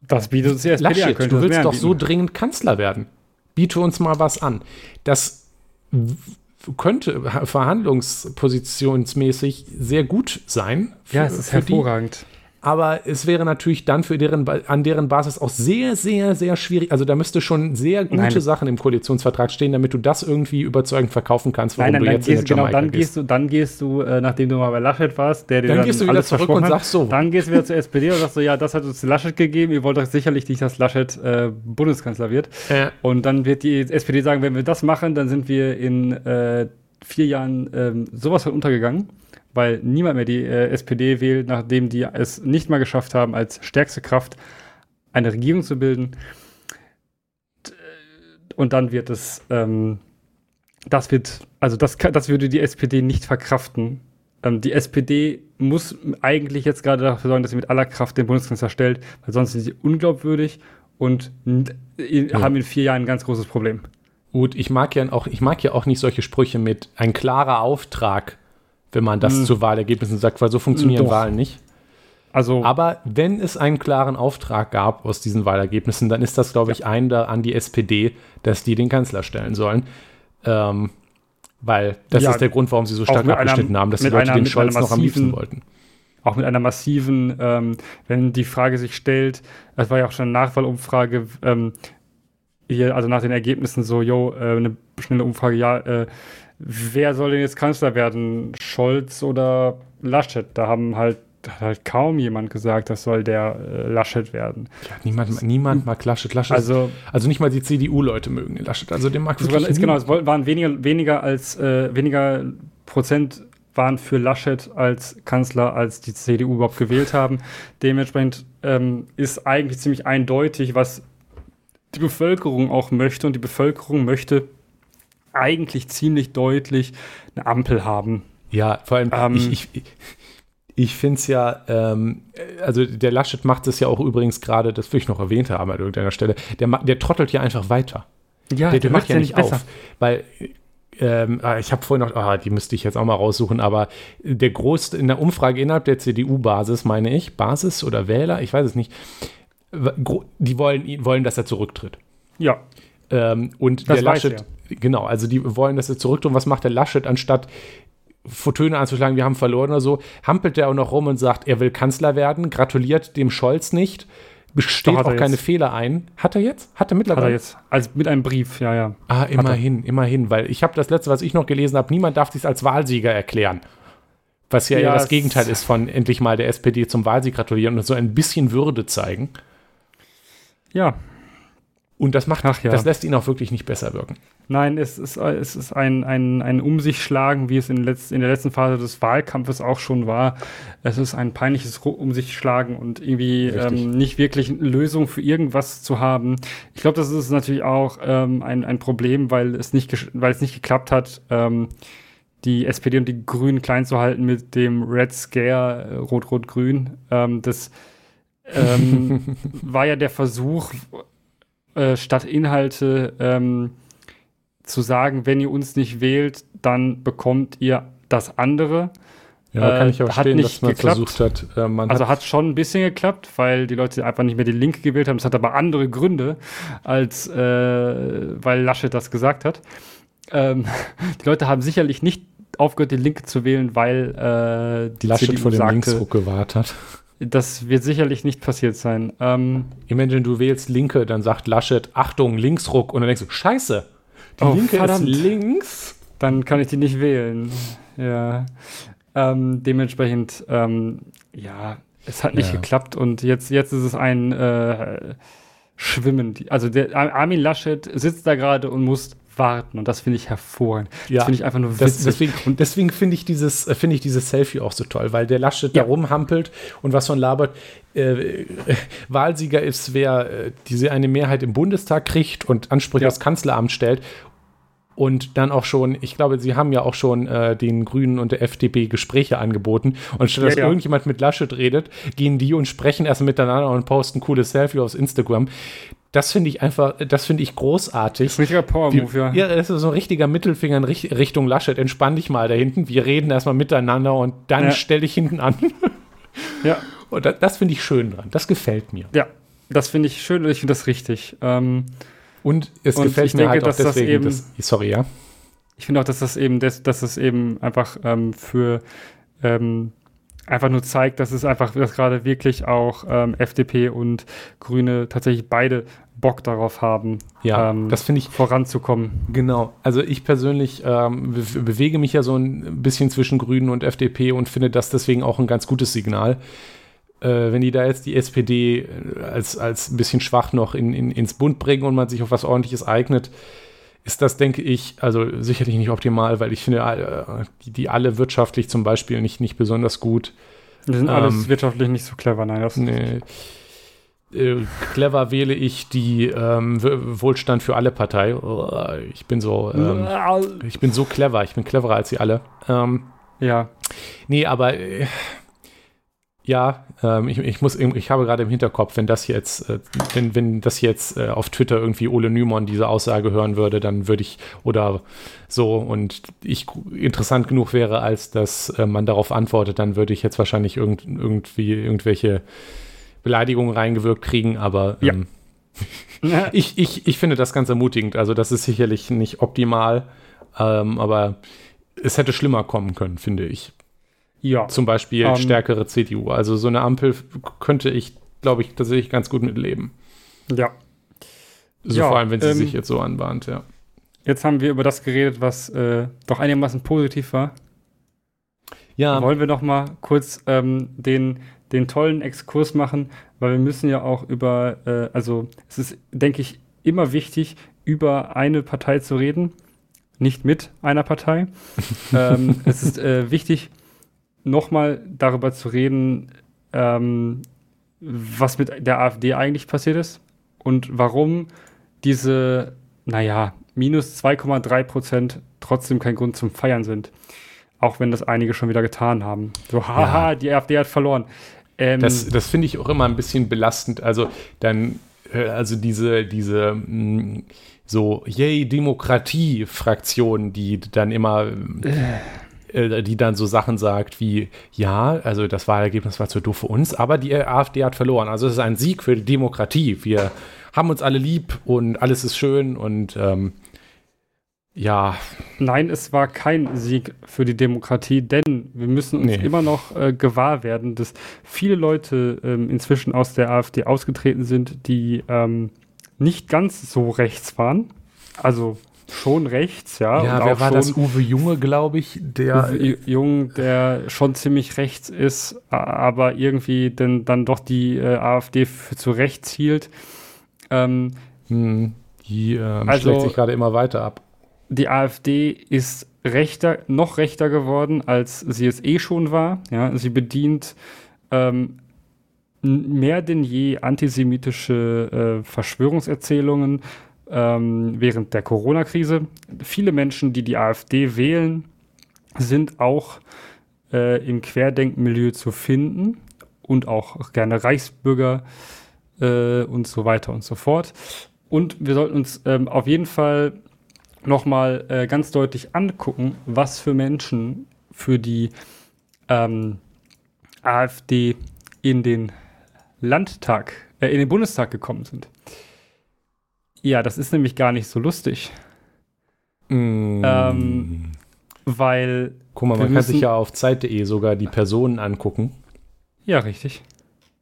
das bietet uns die SPD Laschet, an, du willst doch so dringend Kanzler werden. Biete uns mal was an. Das könnte verhandlungspositionsmäßig sehr gut sein. Für, ja, es ist hervorragend. Die aber es wäre natürlich dann für deren, an deren Basis auch sehr, sehr, sehr schwierig. Also da müsste schon sehr gute nein. Sachen im Koalitionsvertrag stehen, damit du das irgendwie überzeugend verkaufen kannst, warum nein, nein, du jetzt gehst, in genau, dann gehst du, dann gehst du, äh, nachdem du mal bei Laschet warst, der dir dann, dann gehst du wieder zurück und sagst so. Dann gehst du wieder zur SPD und sagst so, ja, das hat uns Laschet gegeben. Ihr wollt doch sicherlich nicht, dass Laschet äh, Bundeskanzler wird. Äh. Und dann wird die SPD sagen, wenn wir das machen, dann sind wir in äh, vier Jahren ähm, sowas von untergegangen weil niemand mehr die äh, SPD wählt, nachdem die es nicht mal geschafft haben, als stärkste Kraft eine Regierung zu bilden. Und dann wird es, ähm, das wird, also das, das würde die SPD nicht verkraften. Ähm, die SPD muss eigentlich jetzt gerade dafür sorgen, dass sie mit aller Kraft den Bundeskanzler stellt, weil sonst sind sie unglaubwürdig und ja. haben in vier Jahren ein ganz großes Problem. Gut, ich mag ja auch, ich mag ja auch nicht solche Sprüche mit ein klarer Auftrag wenn man das hm. zu Wahlergebnissen sagt, weil so funktionieren Doch. Wahlen nicht. Also, Aber wenn es einen klaren Auftrag gab aus diesen Wahlergebnissen, dann ist das, glaube ich, ja. ein da an die SPD, dass die den Kanzler stellen sollen. Ähm, weil das ja, ist der Grund, warum sie so stark abgeschnitten haben, dass die Leute einer, den Scholz noch am liebsten wollten. Auch mit einer massiven, ähm, wenn die Frage sich stellt, es war ja auch schon eine Nachwahlumfrage, ähm, hier, also nach den Ergebnissen so, yo, äh, eine schnelle Umfrage, ja, äh, wer soll denn jetzt Kanzler werden? Scholz oder Laschet? Da haben halt hat halt kaum jemand gesagt, das soll der äh, Laschet werden. Ja, niemand, niemand mag Laschet. Laschet also, also nicht mal die CDU-Leute mögen den Laschet. Also den mag es wirklich Genau, es waren weniger, weniger als äh, weniger Prozent waren für Laschet als Kanzler, als die CDU überhaupt gewählt haben. Dementsprechend ähm, ist eigentlich ziemlich eindeutig, was die Bevölkerung auch möchte. Und die Bevölkerung möchte eigentlich ziemlich deutlich eine Ampel haben. Ja, vor allem, ähm, ich, ich, ich finde es ja, ähm, also der Laschet macht es ja auch übrigens gerade, das will ich noch erwähnt haben an irgendeiner Stelle, der, der trottelt ja einfach weiter. Ja, der, der macht ja nicht besser. auf, weil ähm, ah, ich habe vorhin noch, ah, die müsste ich jetzt auch mal raussuchen, aber der Groß in der Umfrage innerhalb der CDU-Basis, meine ich, Basis oder Wähler, ich weiß es nicht, die wollen, wollen dass er zurücktritt. Ja. Ähm, und das der Laschet, genau, also die wollen, dass er zurücktritt. Und was macht der Laschet, anstatt Töne anzuschlagen, wir haben verloren oder so, hampelt er auch noch rum und sagt, er will Kanzler werden, gratuliert dem Scholz nicht, besteht auch keine jetzt. Fehler ein. Hat er jetzt? Hat er mittlerweile? Hat er jetzt. Also mit einem Brief, ja, ja. Ah, immerhin, immerhin, weil ich habe das letzte, was ich noch gelesen habe, niemand darf sich als Wahlsieger erklären. Was ja, ja das Gegenteil ist von endlich mal der SPD zum Wahlsieg gratulieren und so ein bisschen Würde zeigen. Ja. Und das macht, ja. das lässt ihn auch wirklich nicht besser wirken. Nein, es ist, es ist ein, ein, ein Um sich schlagen, wie es in, letz, in der letzten Phase des Wahlkampfes auch schon war. Es ist ein peinliches Um sich schlagen und irgendwie ähm, nicht wirklich eine Lösung für irgendwas zu haben. Ich glaube, das ist natürlich auch ähm, ein, ein Problem, weil es nicht, weil es nicht geklappt hat, ähm, die SPD und die Grünen klein zu halten mit dem Red Scare äh, Rot-Rot-Grün. Ähm, das ähm, war ja der Versuch, äh, statt Inhalte ähm, zu sagen, wenn ihr uns nicht wählt, dann bekommt ihr das andere. Ja, kann ich auch äh, verstehen, dass man geklappt. versucht hat. Äh, man also hat, hat, schon ein bisschen geklappt, weil die Leute einfach nicht mehr die Linke gewählt haben. Das hat aber andere Gründe, als äh, weil Laschet das gesagt hat. Ähm, die Leute haben sicherlich nicht aufgehört, die Linke zu wählen, weil äh, die Laschet CDU vor dem sagte, Linksruck gewahrt hat. Das wird sicherlich nicht passiert sein. Ähm, Imagine, du wählst Linke, dann sagt Laschet, Achtung, Linksruck, und dann denkst du, Scheiße, die oh, Linke verdammt. ist links. Dann kann ich die nicht wählen. Ja. Ähm, dementsprechend, ähm, ja, es hat nicht ja. geklappt und jetzt, jetzt ist es ein äh, Schwimmen. Also der Armin Laschet sitzt da gerade und muss warten und das finde ich hervorragend. Ja, das finde ich einfach nur witzig. Das, deswegen, und deswegen finde ich dieses äh, finde ich dieses Selfie auch so toll, weil der Laschet ja. da rumhampelt und was von labert. Äh, Wahlsieger ist, wer äh, diese eine Mehrheit im Bundestag kriegt und Ansprüche ja. aufs Kanzleramt stellt und dann auch schon, ich glaube, sie haben ja auch schon äh, den Grünen und der FDP Gespräche angeboten. Und statt ja, dass ja. irgendjemand mit Laschet redet, gehen die und sprechen erst miteinander und posten cooles Selfie aufs Instagram. Das finde ich einfach, das finde ich großartig. Das ist ein richtiger Power-Move, ja. Ja, das ist so ein richtiger Mittelfinger in Richtung Laschet. Entspann dich mal da hinten. Wir reden erstmal miteinander und dann ja. stell dich hinten an. ja. Und das, das finde ich schön dran. Das gefällt mir. Ja, das finde ich schön und ich finde das richtig. Ähm, und es und gefällt mir denke, halt auch deswegen, eben, das, sorry, ja. Ich finde auch, dass das eben, dass, dass es eben einfach ähm, für ähm, einfach nur zeigt, dass es einfach, dass gerade wirklich auch ähm, FDP und Grüne tatsächlich beide Bock darauf haben, ja, ähm, das finde ich voranzukommen. Genau. Also ich persönlich ähm, bewege mich ja so ein bisschen zwischen Grünen und FDP und finde das deswegen auch ein ganz gutes Signal. Äh, wenn die da jetzt die SPD äh, als, als ein bisschen schwach noch in, in, ins Bund bringen und man sich auf was ordentliches eignet, ist das, denke ich, also sicherlich nicht optimal, weil ich finde, äh, die, die alle wirtschaftlich zum Beispiel nicht, nicht besonders gut. Die sind ähm, alles wirtschaftlich nicht so clever, nein. Das nee. Äh, clever wähle ich die ähm, Wohlstand für alle Partei. Ich bin so, ähm, ich bin so clever, ich bin cleverer als sie alle. Ähm, ja. Nee, aber äh, ja, ähm, ich, ich, muss, ich habe gerade im Hinterkopf, wenn das jetzt, äh, wenn, wenn das jetzt äh, auf Twitter irgendwie Ole Nymon diese Aussage hören würde, dann würde ich oder so und ich interessant genug wäre, als dass äh, man darauf antwortet, dann würde ich jetzt wahrscheinlich irgend, irgendwie irgendwelche Beleidigungen reingewirkt kriegen, aber ähm, ja. ich, ich, ich finde das ganz ermutigend. Also das ist sicherlich nicht optimal, ähm, aber es hätte schlimmer kommen können, finde ich. Ja. Zum Beispiel um, ähm, stärkere CDU. Also so eine Ampel könnte ich, glaube ich, tatsächlich ganz gut mitleben. Ja. So ja, vor allem, wenn sie ähm, sich jetzt so anbahnt, ja. Jetzt haben wir über das geredet, was äh, doch einigermaßen positiv war. Ja. Wollen wir noch mal kurz ähm, den, den tollen Exkurs machen, weil wir müssen ja auch über, äh, also es ist, denke ich, immer wichtig, über eine Partei zu reden, nicht mit einer Partei. ähm, es ist äh, wichtig, nochmal darüber zu reden, ähm, was mit der AfD eigentlich passiert ist und warum diese, naja, minus 2,3 Prozent trotzdem kein Grund zum Feiern sind. Auch wenn das einige schon wieder getan haben. So, haha, ja. die AfD hat verloren. Ähm, das das finde ich auch immer ein bisschen belastend. Also dann, äh, also diese, diese mh, mm, so, yay, Demokratie-Fraktion, die dann immer äh äh, die dann so Sachen sagt wie, ja, also das Wahlergebnis war zu doof für uns, aber die AfD hat verloren. Also es ist ein Sieg für die Demokratie. Wir haben uns alle lieb und alles ist schön und ähm, ja. Nein, es war kein Sieg für die Demokratie, denn wir müssen uns nee. immer noch äh, gewahr werden, dass viele Leute ähm, inzwischen aus der AfD ausgetreten sind, die ähm, nicht ganz so rechts waren. Also schon rechts, ja. Ja, wer war das? Uwe Junge, glaube ich, der. Uwe Jung, der schon ziemlich rechts ist, aber irgendwie denn, dann doch die äh, AfD für zu rechts hielt. Ähm, hm, die ähm, also, schlägt sich gerade immer weiter ab. Die AfD ist rechter, noch rechter geworden, als sie es eh schon war. Ja, sie bedient ähm, mehr denn je antisemitische äh, Verschwörungserzählungen ähm, während der Corona-Krise. Viele Menschen, die die AfD wählen, sind auch äh, im Querdenkmilieu zu finden und auch gerne Reichsbürger äh, und so weiter und so fort. Und wir sollten uns ähm, auf jeden Fall nochmal äh, ganz deutlich angucken, was für Menschen für die ähm, AfD in den Landtag, äh, in den Bundestag gekommen sind. Ja, das ist nämlich gar nicht so lustig. Mm. Ähm, weil. Guck mal, man kann sich ja auf Zeit.de sogar die Personen angucken. Ja, richtig.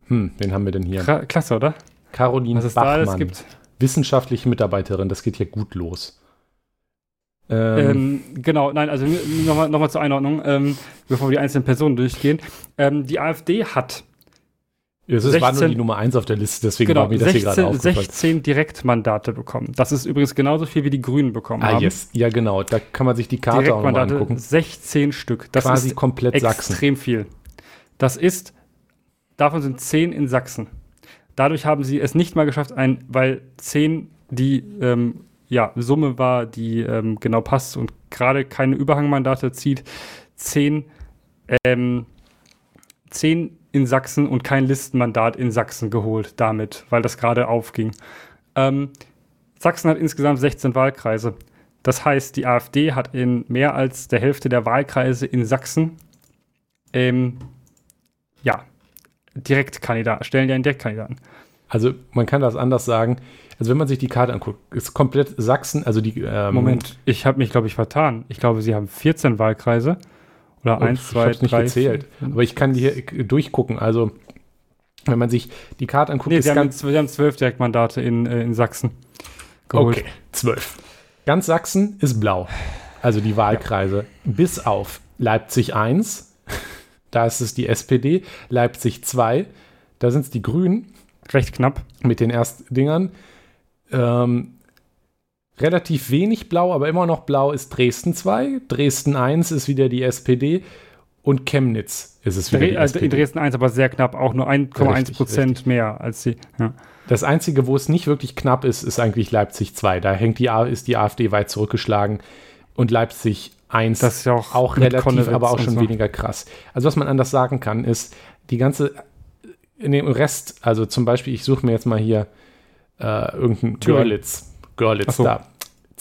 Hm, wen haben wir denn hier? Klasse, oder? Caroline Was es Bachmann, da alles gibt. Wissenschaftliche Mitarbeiterin, das geht hier gut los. Ähm, ähm, genau, nein, also nochmal noch mal zur Einordnung, ähm, bevor wir die einzelnen Personen durchgehen. Ähm, die AfD hat es 16, war nur die Nummer 1 auf der Liste, deswegen genau, war mir das 16, hier gerade aufgefallen. 16 Direktmandate bekommen. Das ist übrigens genauso viel wie die Grünen bekommen ah, haben. Yes. Ja, genau. Da kann man sich die Karte auch mal angucken. 16 Stück. Das Quasi ist komplett extrem Sachsen. viel. Das ist, davon sind 10 in Sachsen. Dadurch haben sie es nicht mal geschafft, ein, weil 10 die ähm, ja, Summe war, die ähm, genau passt und gerade keine Überhangmandate zieht, 10 ähm, 10 in Sachsen und kein Listenmandat in Sachsen geholt damit, weil das gerade aufging. Ähm, Sachsen hat insgesamt 16 Wahlkreise. Das heißt, die AfD hat in mehr als der Hälfte der Wahlkreise in Sachsen ähm, ja, Direktkandidaten, stellen ja einen Direktkandidaten. Also man kann das anders sagen. Also wenn man sich die Karte anguckt, ist komplett Sachsen, also die. Ähm Moment, ich habe mich, glaube ich, vertan. Ich glaube, sie haben 14 Wahlkreise. Oder oh, eins, zwei, ich drei. nicht gezählt. Vier. Aber ich kann hier durchgucken. Also, wenn man sich die Karte anguckt, nee, sie, haben, sie haben zwölf Direktmandate in, äh, in Sachsen geholt. Okay, zwölf. Ganz Sachsen ist blau. Also die Wahlkreise. Ja. Bis auf Leipzig 1, da ist es die SPD. Leipzig 2, da sind es die Grünen. Recht knapp. Mit den ersten Dingern. Ähm, relativ wenig blau, aber immer noch blau ist Dresden 2. Dresden 1 ist wieder die SPD. Und Chemnitz ist es wieder. Die also SPD. in Dresden 1 aber sehr knapp, auch nur 1,1 Prozent mehr als sie. Ja. Das Einzige, wo es nicht wirklich knapp ist, ist eigentlich Leipzig 2. Da hängt die, ist die AfD weit zurückgeschlagen. Und Leipzig 1 das ist ja auch, auch relativ, Konnewitz aber auch schon so. weniger krass. Also was man anders sagen kann, ist, die ganze, in dem Rest, also zum Beispiel, ich suche mir jetzt mal hier äh, irgendeinen Görlitz. Görlitz so. da.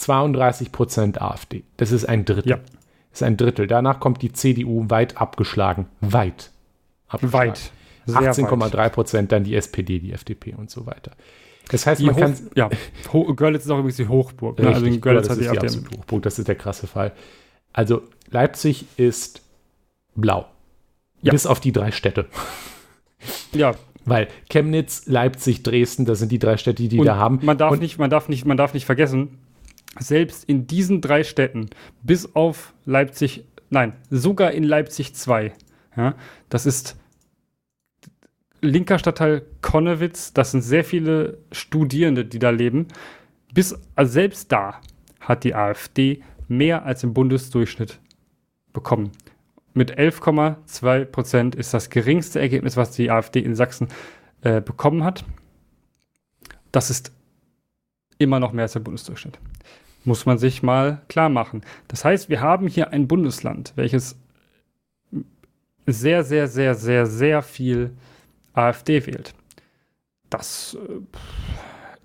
32 Prozent AfD. Das ist ein Drittel. Ja. Das ist ein Drittel. Danach kommt die CDU weit abgeschlagen. Weit. Abgeschlagen. Weit. 18,3 Prozent dann die SPD, die FDP und so weiter. Das heißt, die man Hoch, kann. Ja, Görlitz ist auch übrigens die Hochburg. Ne? Also in Görlitz, Görlitz hat die, die absolute Hochburg. Das ist der krasse Fall. Also Leipzig ist blau. Ja. Bis auf die drei Städte. Ja, weil Chemnitz, Leipzig, Dresden, das sind die drei Städte, die und da haben. Man darf, nicht, man, darf nicht, man darf nicht vergessen, selbst in diesen drei Städten, bis auf Leipzig, nein, sogar in Leipzig 2, ja, das ist linker Stadtteil Konnewitz, das sind sehr viele Studierende, die da leben. Bis, also selbst da hat die AfD mehr als im Bundesdurchschnitt bekommen mit 11,2 Prozent ist das geringste Ergebnis, was die AfD in Sachsen äh, bekommen hat. Das ist immer noch mehr als der Bundesdurchschnitt. Muss man sich mal klar machen. Das heißt, wir haben hier ein Bundesland, welches sehr, sehr, sehr, sehr, sehr viel AfD wählt. Das äh,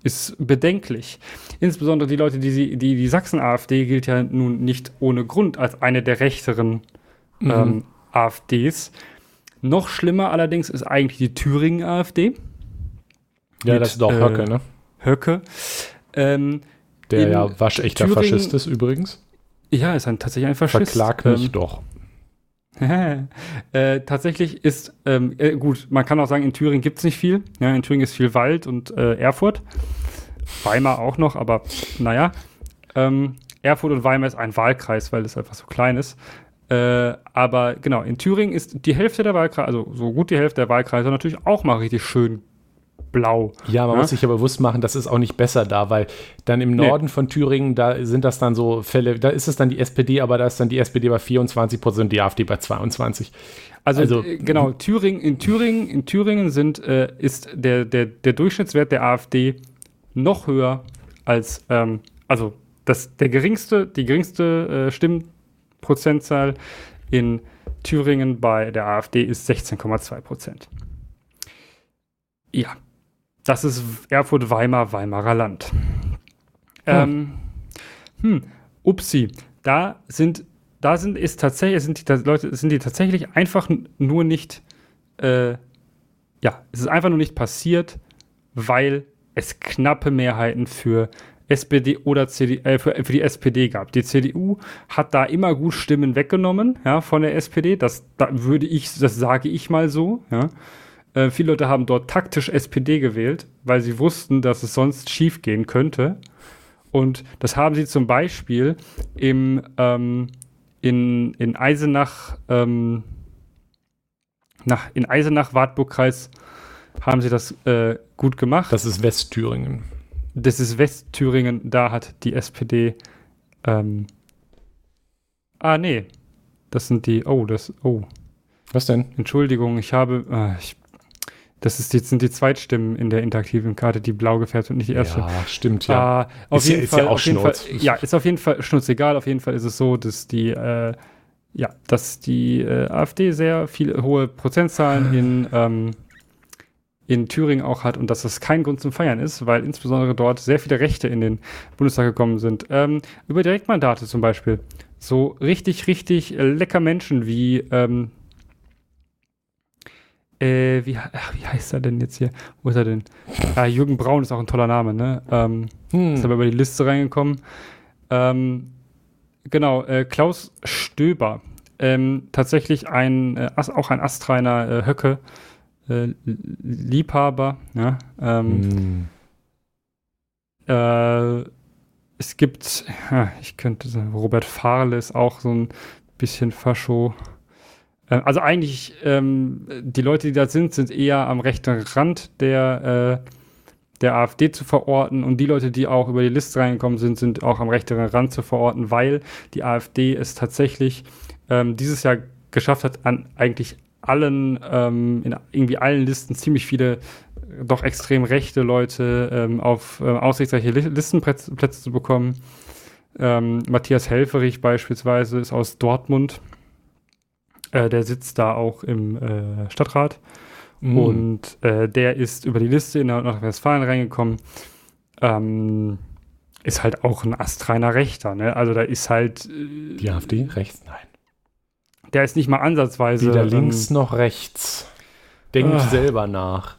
ist bedenklich. Insbesondere die Leute, die die, die Sachsen-AfD gilt ja nun nicht ohne Grund als eine der rechteren mhm. ähm, AfDs. Noch schlimmer allerdings ist eigentlich die Thüringen-AfD. Ja, mit, das ist doch äh, Höcke, ne? Höcke. Ähm, Der ja waschechter Thüringen, Faschist ist übrigens. Ja, ist ein, tatsächlich ein Faschist. Verklag mich ähm, doch. äh, tatsächlich ist, ähm, äh, gut, man kann auch sagen, in Thüringen gibt es nicht viel. Ja, in Thüringen ist viel Wald und äh, Erfurt. Weimar auch noch, aber naja. Ähm, Erfurt und Weimar ist ein Wahlkreis, weil es einfach so klein ist. Äh, aber genau, in Thüringen ist die Hälfte der Wahlkreise, also so gut die Hälfte der Wahlkreise natürlich auch mal richtig schön blau. Ja, man ja? muss sich ja bewusst machen, das ist auch nicht besser da, weil dann im Norden nee. von Thüringen, da sind das dann so Fälle, da ist es dann die SPD, aber da ist dann die SPD bei 24 Prozent, die AfD bei 22. Also, also äh, genau, Thüringen, in Thüringen, in Thüringen sind, äh, ist der, der, der Durchschnittswert der AfD noch höher als, ähm, also das, der geringste, die geringste äh, Stimmenprozentzahl in Thüringen bei der AfD ist 16,2 Prozent. Ja, das ist Erfurt, Weimar, Weimarer Land. Hm. Ähm, hm, upsi, da sind, da sind, ist tatsächlich, sind die Leute, sind die tatsächlich einfach nur nicht, äh, ja, es ist einfach nur nicht passiert, weil es knappe Mehrheiten für SPD oder CD, äh, für, für, die SPD gab. Die CDU hat da immer gut Stimmen weggenommen, ja, von der SPD. Das da würde ich, das sage ich mal so, ja. Äh, viele Leute haben dort taktisch SPD gewählt, weil sie wussten, dass es sonst schief gehen könnte. Und das haben sie zum Beispiel im, ähm, in, in Eisenach, ähm, nach, in Eisenach, Wartburgkreis, haben sie das äh, gut gemacht. Das ist Westthüringen. Das ist Westthüringen, da hat die SPD. Ähm, ah, nee. Das sind die. Oh, das. Oh. Was denn? Entschuldigung, ich habe. Äh, ich das ist, jetzt sind die Zweitstimmen in der interaktiven Karte, die blau gefärbt und nicht die erste. Ja, stimmt, ja. Äh, auf ist jeden ja, Fall, ist ja auch Schnurz. Fall, ja, ist auf jeden Fall schnurzegal. Auf jeden Fall ist es so, dass die, äh, ja, dass die äh, AfD sehr viele hohe Prozentzahlen in, ähm, in Thüringen auch hat und dass das kein Grund zum Feiern ist, weil insbesondere dort sehr viele Rechte in den Bundestag gekommen sind. Ähm, über Direktmandate zum Beispiel. So richtig, richtig lecker Menschen wie ähm, äh, wie, ach, wie heißt er denn jetzt hier? Wo ist er denn? Ah, Jürgen Braun ist auch ein toller Name, ne? Ähm, hm. Ist aber über die Liste reingekommen. Ähm, genau, äh, Klaus Stöber. Ähm, tatsächlich ein, äh, auch ein astreiner äh, Höcke. Äh, Liebhaber, ja. Ähm, hm. Äh, es gibt, ich könnte sagen, Robert Fahrle ist auch so ein bisschen Fascho. Äh, also eigentlich, ähm, die Leute, die da sind, sind eher am rechten Rand der, äh, der AfD zu verorten und die Leute, die auch über die Liste reingekommen sind, sind auch am rechteren Rand zu verorten, weil die AfD es tatsächlich ähm, dieses Jahr geschafft hat, an eigentlich allen, ähm, in irgendwie allen Listen ziemlich viele doch extrem rechte Leute ähm, auf äh, aussichtsreiche Listenplätze zu bekommen. Ähm, Matthias Helferich beispielsweise ist aus Dortmund äh, der sitzt da auch im äh, Stadtrat. Mhm. Und äh, der ist über die Liste in Nordrhein-Westfalen reingekommen. Ähm, ist halt auch ein astreiner Rechter. Ne? Also da ist halt. Äh, die AfD rechts? Nein. Der ist nicht mal ansatzweise. Weder links ähm, noch rechts. Denkt ah. selber nach.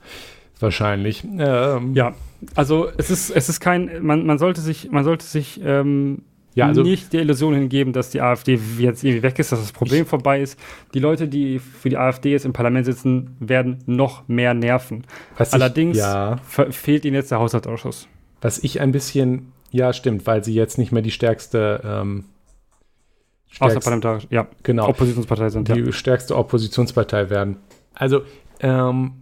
Wahrscheinlich. Ähm. Ja, also es ist, es ist kein, man, man sollte sich, man sollte sich ähm, ja, also nicht der Illusion hingeben, dass die AfD jetzt irgendwie weg ist, dass das Problem vorbei ist. Die Leute, die für die AfD jetzt im Parlament sitzen, werden noch mehr nerven. Allerdings ich, ja. fehlt ihnen jetzt der Haushaltsausschuss. Was ich ein bisschen, ja, stimmt, weil sie jetzt nicht mehr die stärkste ähm, Außerparlamentarisch, ja, genau. Oppositionspartei sind. Die ja. stärkste Oppositionspartei werden. Also, ähm,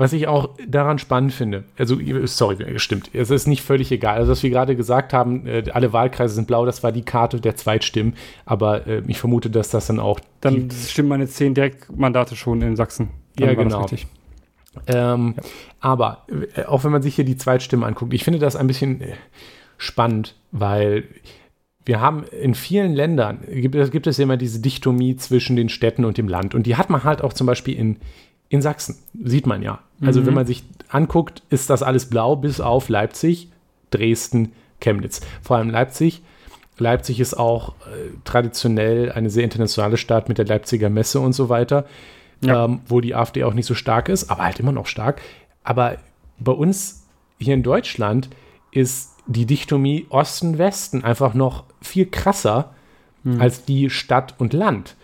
was ich auch daran spannend finde, also, sorry, stimmt, es ist nicht völlig egal. Also, was wir gerade gesagt haben, äh, alle Wahlkreise sind blau, das war die Karte der Zweitstimmen, aber äh, ich vermute, dass das dann auch. Dann stimmen meine zehn Direktmandate schon in Sachsen. Dann ja, genau. Ähm, ja. Aber äh, auch wenn man sich hier die Zweitstimmen anguckt, ich finde das ein bisschen äh, spannend, weil wir haben in vielen Ländern, gibt, gibt es immer diese Dichtomie zwischen den Städten und dem Land. Und die hat man halt auch zum Beispiel in, in Sachsen, sieht man ja. Also mhm. wenn man sich anguckt, ist das alles blau bis auf Leipzig, Dresden, Chemnitz. Vor allem Leipzig. Leipzig ist auch äh, traditionell eine sehr internationale Stadt mit der Leipziger Messe und so weiter, ja. ähm, wo die AfD auch nicht so stark ist, aber halt immer noch stark. Aber bei uns hier in Deutschland ist die Dichtomie Osten-Westen einfach noch viel krasser mhm. als die Stadt und Land.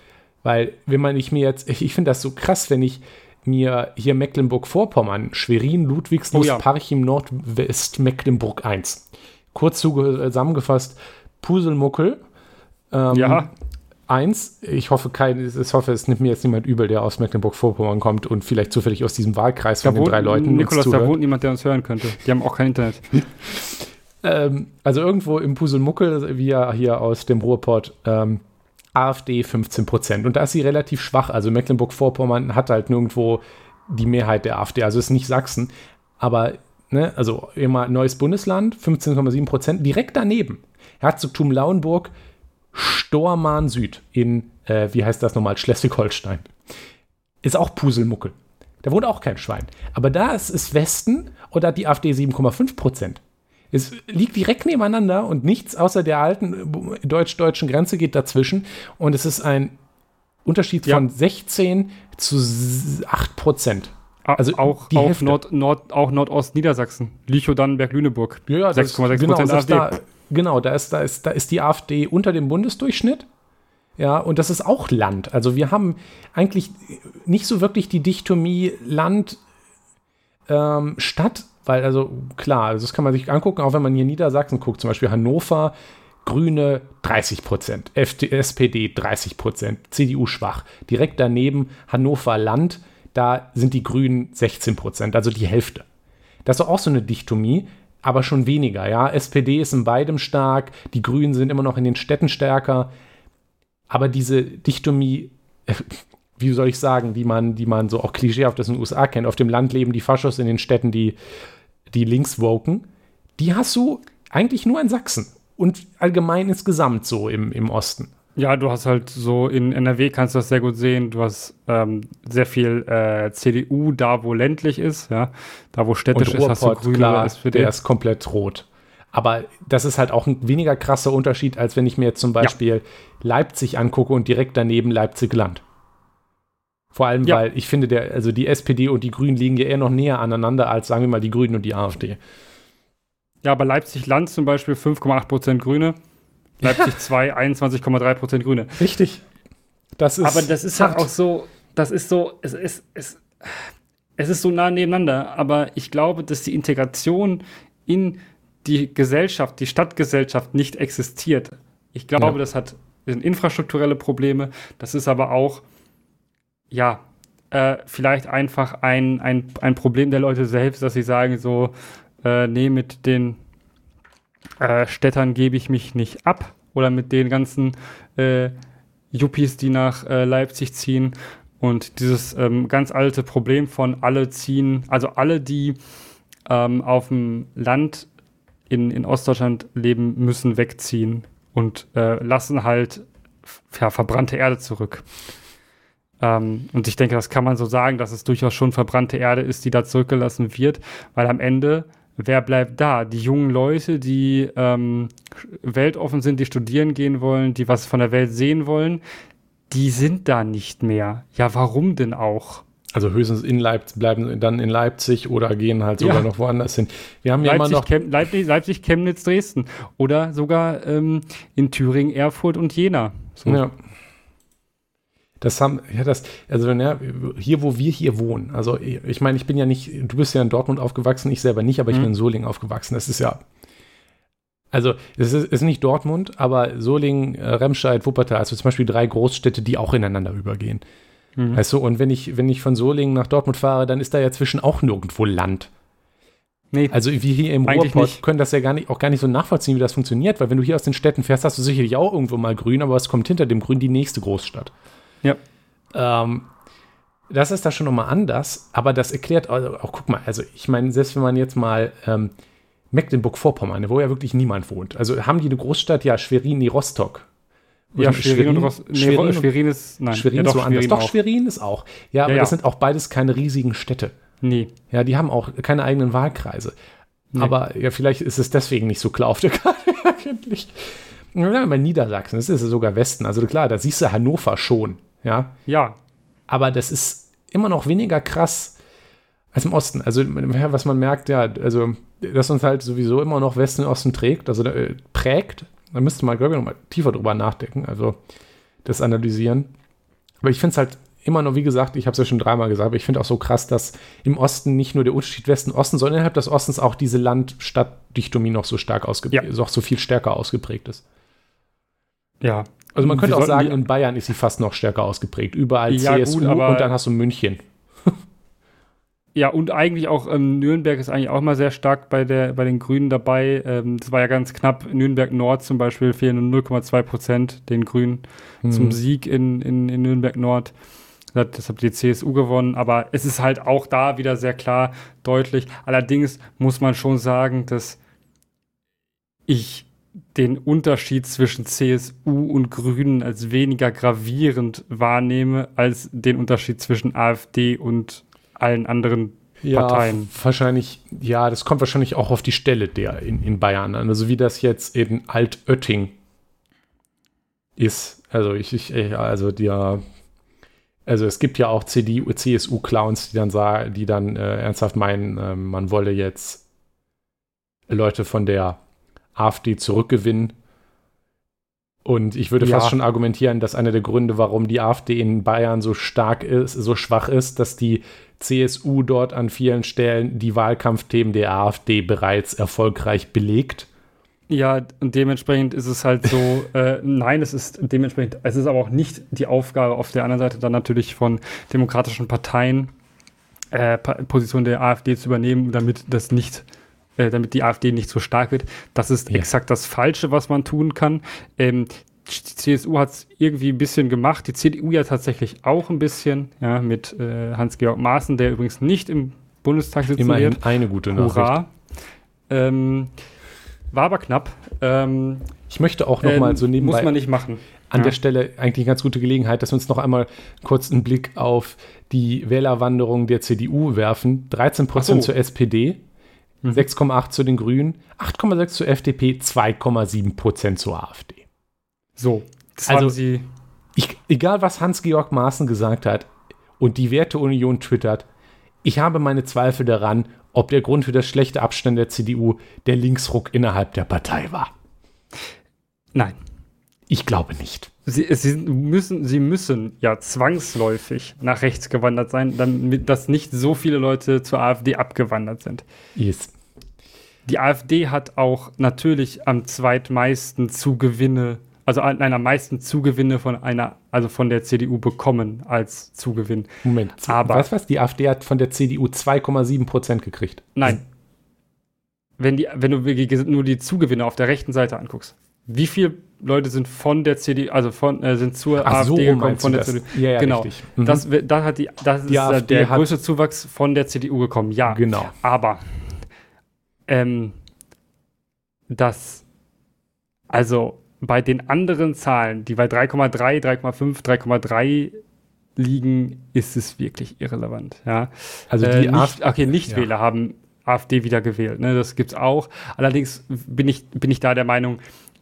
Weil, wenn man ich mir jetzt, ich, ich finde das so krass, wenn ich mir hier Mecklenburg-Vorpommern, Schwerin, Ludwigsburg, oh ja. Parchim, Nordwest, Mecklenburg 1. Kurz zusammengefasst, Puselmuckel. Ähm, ja. Eins, ich hoffe, kein, ich hoffe, es nimmt mir jetzt niemand übel, der aus Mecklenburg-Vorpommern kommt und vielleicht zufällig aus diesem Wahlkreis da von den drei Leuten. Nikolas, da wohnt niemand, der uns hören könnte. Die haben auch kein Internet. ähm, also irgendwo im Puselmuckel, wie ja hier aus dem Ruhrport, ähm, AfD 15 Prozent. Und da ist sie relativ schwach. Also Mecklenburg-Vorpommern hat halt nirgendwo die Mehrheit der AfD. Also ist nicht Sachsen. Aber, ne, also immer neues Bundesland, 15,7 Prozent. Direkt daneben Herzogtum Lauenburg Stormarn Süd in, äh, wie heißt das nochmal, Schleswig-Holstein. Ist auch Puselmuckel. Da wohnt auch kein Schwein. Aber da ist es Westen und da hat die AfD 7,5 Prozent. Es liegt direkt nebeneinander und nichts außer der alten deutsch-deutschen Grenze geht dazwischen. Und es ist ein Unterschied ja. von 16 zu 8 Prozent. Also auch, auch, Nord, Nord, auch Nordost-Niedersachsen. Lüchow-Dannenberg-Lüneburg. Ja, ja 6,6 genau, Prozent AfD. Da, Genau, da ist, da, ist, da ist die AfD unter dem Bundesdurchschnitt. Ja, und das ist auch Land. Also wir haben eigentlich nicht so wirklich die Dichtomie Land, ähm, Stadt, weil also klar, also das kann man sich angucken, auch wenn man hier Niedersachsen guckt, zum Beispiel Hannover, Grüne 30 Prozent, SPD 30 Prozent, CDU schwach. Direkt daneben Hannover Land, da sind die Grünen 16 Prozent, also die Hälfte. Das ist auch so eine Dichtomie aber schon weniger. Ja, SPD ist in beidem stark, die Grünen sind immer noch in den Städten stärker, aber diese Dichtomie, wie soll ich sagen, die man, die man so auch klischeehaft aus den USA kennt, auf dem Land leben die Faschos, in den Städten die, die Linkswoken, die hast du eigentlich nur in Sachsen und allgemein insgesamt so im, im Osten. Ja, du hast halt so in NRW kannst du das sehr gut sehen. Du hast ähm, sehr viel äh, CDU da, wo ländlich ist, ja. Da, wo städtisch ist, hast du grüne klar, SPD. Der ist komplett rot. Aber das ist halt auch ein weniger krasser Unterschied, als wenn ich mir jetzt zum Beispiel ja. Leipzig angucke und direkt daneben Leipzig-Land. Vor allem, ja. weil ich finde, der, also die SPD und die Grünen liegen ja eher noch näher aneinander als, sagen wir mal, die Grünen und die AfD. Ja, aber Leipzig-Land zum Beispiel 5,8% Grüne. Leipzig 2, 21,3 Prozent Grüne. Richtig. Das ist Aber das ist halt auch so, das ist so, es ist, es, es ist so nah nebeneinander. Aber ich glaube, dass die Integration in die Gesellschaft, die Stadtgesellschaft nicht existiert. Ich glaube, ja. das hat das sind infrastrukturelle Probleme. Das ist aber auch, ja, äh, vielleicht einfach ein, ein, ein Problem der Leute selbst, dass sie sagen so, äh, nee, mit den äh, Städtern gebe ich mich nicht ab oder mit den ganzen äh, Yuppies, die nach äh, Leipzig ziehen. Und dieses ähm, ganz alte Problem von alle ziehen, also alle, die ähm, auf dem Land in, in Ostdeutschland leben, müssen wegziehen und äh, lassen halt ja, verbrannte Erde zurück. Ähm, und ich denke, das kann man so sagen, dass es durchaus schon verbrannte Erde ist, die da zurückgelassen wird, weil am Ende wer bleibt da? Die jungen Leute, die ähm, weltoffen sind, die studieren gehen wollen, die was von der Welt sehen wollen, die sind da nicht mehr. Ja, warum denn auch? Also höchstens in Leipzig, bleiben dann in Leipzig oder gehen halt sogar ja. noch woanders hin. Wir haben ja immer noch Chem Leipzig, Leipzig, Chemnitz, Dresden oder sogar ähm, in Thüringen, Erfurt und Jena. So. Ja. Das haben, ja, das, also ja, hier, wo wir hier wohnen, also ich meine, ich bin ja nicht, du bist ja in Dortmund aufgewachsen, ich selber nicht, aber ich mhm. bin in Solingen aufgewachsen. Das ist ja, also es ist, ist nicht Dortmund, aber Solingen, äh, Remscheid, Wuppertal, also zum Beispiel drei Großstädte, die auch ineinander übergehen. Mhm. Weißt du, und wenn ich, wenn ich von Solingen nach Dortmund fahre, dann ist da ja zwischen auch nirgendwo Land. Nee, also wir hier im Ruhrpott können das ja gar nicht, auch gar nicht so nachvollziehen, wie das funktioniert, weil wenn du hier aus den Städten fährst, hast du sicherlich auch irgendwo mal grün, aber es kommt hinter dem Grün die nächste Großstadt. Ja. Ähm, das ist da schon nochmal anders, aber das erklärt also auch, guck mal, also ich meine, selbst wenn man jetzt mal ähm, Mecklenburg-Vorpommern, wo ja wirklich niemand wohnt, also haben die eine Großstadt, ja, Schwerin, nee, Rostock. Ja, Schwerin, Schwerin, und Rost nee, Schwerin, ist, nein, Schwerin ja, doch, ist woanders. Schwerin doch, auch. Schwerin ist auch. Ja, aber ja, das sind auch beides keine riesigen Städte. Nee. Ja, die haben auch keine eigenen Wahlkreise. Nee. Aber ja, vielleicht ist es deswegen nicht so klar auf der Karte eigentlich. Ja, bei Niedersachsen, das ist ja sogar Westen. Also klar, da siehst du Hannover schon. Ja. Ja. Aber das ist immer noch weniger krass als im Osten. Also, was man merkt, ja, also, dass uns halt sowieso immer noch Westen und Osten trägt, also äh, prägt. Da müsste man, glaube ich, noch mal tiefer drüber nachdenken, also das analysieren. Aber ich finde es halt immer noch, wie gesagt, ich habe es ja schon dreimal gesagt, aber ich finde auch so krass, dass im Osten nicht nur der Unterschied Westen-Osten, sondern innerhalb des Ostens auch diese Land-Stadt-Dichtomie noch so stark ausgeprägt, ja. noch so viel stärker ausgeprägt ist. Ja. Also man könnte auch sagen, in Bayern ist sie fast noch stärker ausgeprägt. Überall ja, CSU gut, und dann hast du München. Ja, und eigentlich auch ähm, Nürnberg ist eigentlich auch mal sehr stark bei, der, bei den Grünen dabei. Ähm, das war ja ganz knapp. Nürnberg Nord zum Beispiel fehlen 0,2 Prozent den Grünen hm. zum Sieg in, in, in Nürnberg Nord. Das hat die CSU gewonnen, aber es ist halt auch da wieder sehr klar, deutlich. Allerdings muss man schon sagen, dass ich den Unterschied zwischen CSU und Grünen als weniger gravierend wahrnehme als den Unterschied zwischen AfD und allen anderen ja, Parteien. Wahrscheinlich, ja, das kommt wahrscheinlich auch auf die Stelle der in, in Bayern an. Also wie das jetzt in Altötting ist. Also ich, ich also der, also es gibt ja auch CDU, CSU-Clowns, die dann sagen, die dann äh, ernsthaft meinen, äh, man wolle jetzt Leute von der AfD zurückgewinnen. Und ich würde ja. fast schon argumentieren, dass einer der Gründe, warum die AfD in Bayern so stark ist, so schwach ist, dass die CSU dort an vielen Stellen die Wahlkampfthemen der AfD bereits erfolgreich belegt. Ja, und dementsprechend ist es halt so, äh, nein, es ist dementsprechend, es ist aber auch nicht die Aufgabe auf der anderen Seite dann natürlich von demokratischen Parteien, äh, Position der AfD zu übernehmen, damit das nicht, äh, damit die AfD nicht so stark wird. Das ist ja. exakt das Falsche, was man tun kann. Ähm, die CSU hat es irgendwie ein bisschen gemacht, die CDU ja tatsächlich auch ein bisschen, ja, mit äh, Hans-Georg Maaßen, der übrigens nicht im Bundestag sitzen Immerhin wird. eine gute Nachricht. Hurra. Ähm, war aber knapp. Ähm, ich möchte auch noch ähm, mal so nebenbei. Muss man nicht machen. An ja. der Stelle eigentlich eine ganz gute Gelegenheit, dass wir uns noch einmal kurz einen Blick auf die Wählerwanderung der CDU werfen. 13 Prozent so. zur SPD, mhm. 6,8 zu den Grünen, 8,6 zur FDP, 2,7 Prozent zur AfD. So, das also, sie. Ich, egal, was Hans-Georg Maaßen gesagt hat und die Werteunion twittert, ich habe meine Zweifel daran, ob der Grund für das schlechte Abstand der CDU der Linksruck innerhalb der Partei war. Nein. Ich glaube nicht. Sie, sie, müssen, sie müssen ja zwangsläufig nach rechts gewandert sein, damit dass nicht so viele Leute zur AfD abgewandert sind. Yes. Die AfD hat auch natürlich am zweitmeisten Zugewinne also nein, am meisten Zugewinne von einer, also von der CDU bekommen als Zugewinn. Moment, aber weißt du was? Die AfD hat von der CDU 2,7 Prozent gekriegt. Nein. Wenn, die, wenn du nur die Zugewinne auf der rechten Seite anguckst, wie viele Leute sind von der CDU, also von, äh, sind zur Ach AfD so, gekommen von der das? CDU? Ja, ja, genau. Mhm. Das, das hat die, das die ist AfD der größte Zuwachs von der CDU gekommen. Ja, genau. Aber ähm, das, also bei den anderen Zahlen, die bei 3,3, 3,5, 3,3 liegen, ist es wirklich irrelevant. Ja? Also die äh, nicht, okay, Nichtwähler ja. haben AfD wieder gewählt. Ne? Das gibt's auch. Allerdings bin ich, bin ich da der Meinung,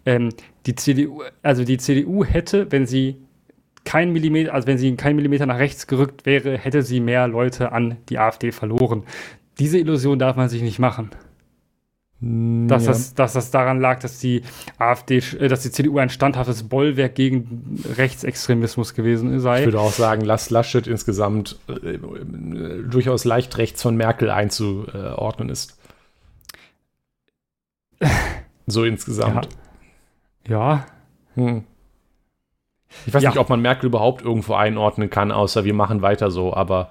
ähm, die CDU, also die CDU hätte, wenn sie kein Millimeter, also wenn sie kein Millimeter nach rechts gerückt wäre, hätte sie mehr Leute an die AfD verloren. Diese Illusion darf man sich nicht machen. Dass, ja. das, dass das daran lag, dass die AfD, äh, dass die CDU ein standhaftes Bollwerk gegen Rechtsextremismus gewesen sei. Ich würde auch sagen, lass Laschet insgesamt äh, durchaus leicht rechts von Merkel einzuordnen ist. So insgesamt. Ja. Ja. Hm. Ich weiß ja. nicht, ob man Merkel überhaupt irgendwo einordnen kann, außer wir machen weiter so, aber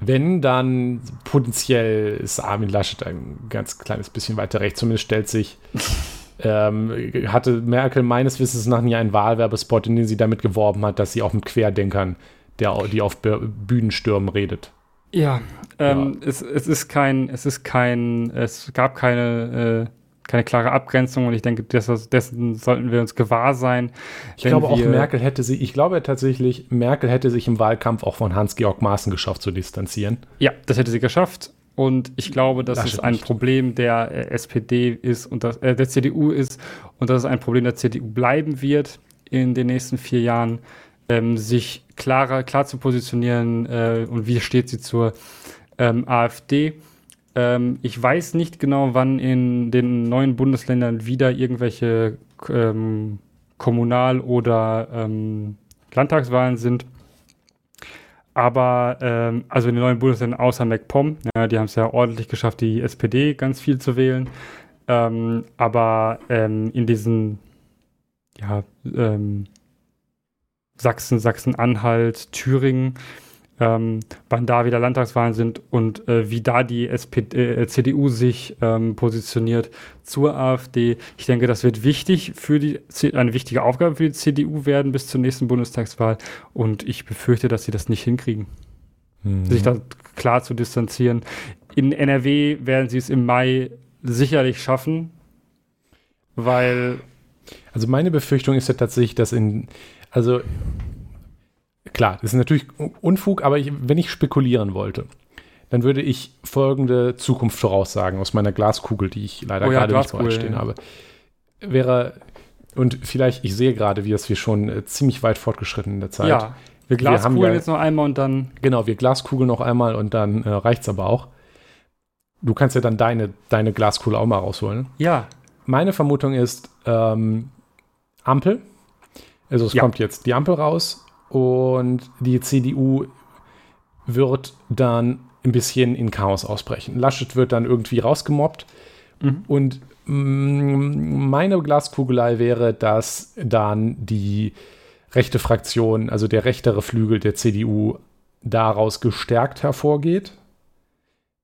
wenn, dann potenziell ist Armin Laschet ein ganz kleines bisschen weiter rechts. Zumindest stellt sich, ähm, hatte Merkel meines Wissens nach nie einen Wahlwerbespot, in dem sie damit geworben hat, dass sie auch mit Querdenkern, der, die auf Bühnenstürmen redet. Ja, ähm, ja. Es, es, ist kein, es ist kein, es gab keine äh, keine klare Abgrenzung und ich denke, das, dessen sollten wir uns gewahr sein. Ich glaube auch Merkel hätte sie, ich glaube tatsächlich, Merkel hätte sich im Wahlkampf auch von Hans-Georg Maaßen geschafft zu distanzieren. Ja, das hätte sie geschafft. Und ich glaube, dass Laschet es ein nicht. Problem der äh, SPD ist und das, äh, der CDU ist und dass es ein Problem der CDU bleiben wird in den nächsten vier Jahren, ähm, sich klarer, klar zu positionieren äh, und wie steht sie zur ähm, AfD. Ähm, ich weiß nicht genau, wann in den neuen Bundesländern wieder irgendwelche ähm, Kommunal- oder ähm, Landtagswahlen sind. Aber, ähm, also in den neuen Bundesländern außer MacPom, ja, die haben es ja ordentlich geschafft, die SPD ganz viel zu wählen. Ähm, aber ähm, in diesen ja, ähm, Sachsen, Sachsen-Anhalt, Thüringen, ähm, wann da wieder Landtagswahlen sind und äh, wie da die SPD, äh, CDU sich ähm, positioniert zur AfD. Ich denke, das wird wichtig für die eine wichtige Aufgabe für die CDU werden bis zur nächsten Bundestagswahl und ich befürchte, dass sie das nicht hinkriegen, mhm. sich da klar zu distanzieren. In NRW werden sie es im Mai sicherlich schaffen, weil also meine Befürchtung ist ja tatsächlich, dass in also klar, das ist natürlich Unfug, aber ich, wenn ich spekulieren wollte, dann würde ich folgende Zukunft voraussagen aus meiner Glaskugel, die ich leider oh ja, gerade nicht bereitstehen ja. habe. Wäre, und vielleicht, ich sehe gerade, wie das wir schon äh, ziemlich weit fortgeschritten in der Zeit. Ja, wir glaskugeln ja, jetzt noch einmal und dann. Genau, wir glaskugeln noch einmal und dann äh, reicht es aber auch. Du kannst ja dann deine, deine Glaskugel auch mal rausholen. Ja. Meine Vermutung ist ähm, Ampel. Also es ja. kommt jetzt die Ampel raus und die CDU wird dann ein bisschen in Chaos ausbrechen. Laschet wird dann irgendwie rausgemobbt mhm. und mm, meine Glaskugelei wäre, dass dann die rechte Fraktion, also der rechtere Flügel der CDU, daraus gestärkt hervorgeht.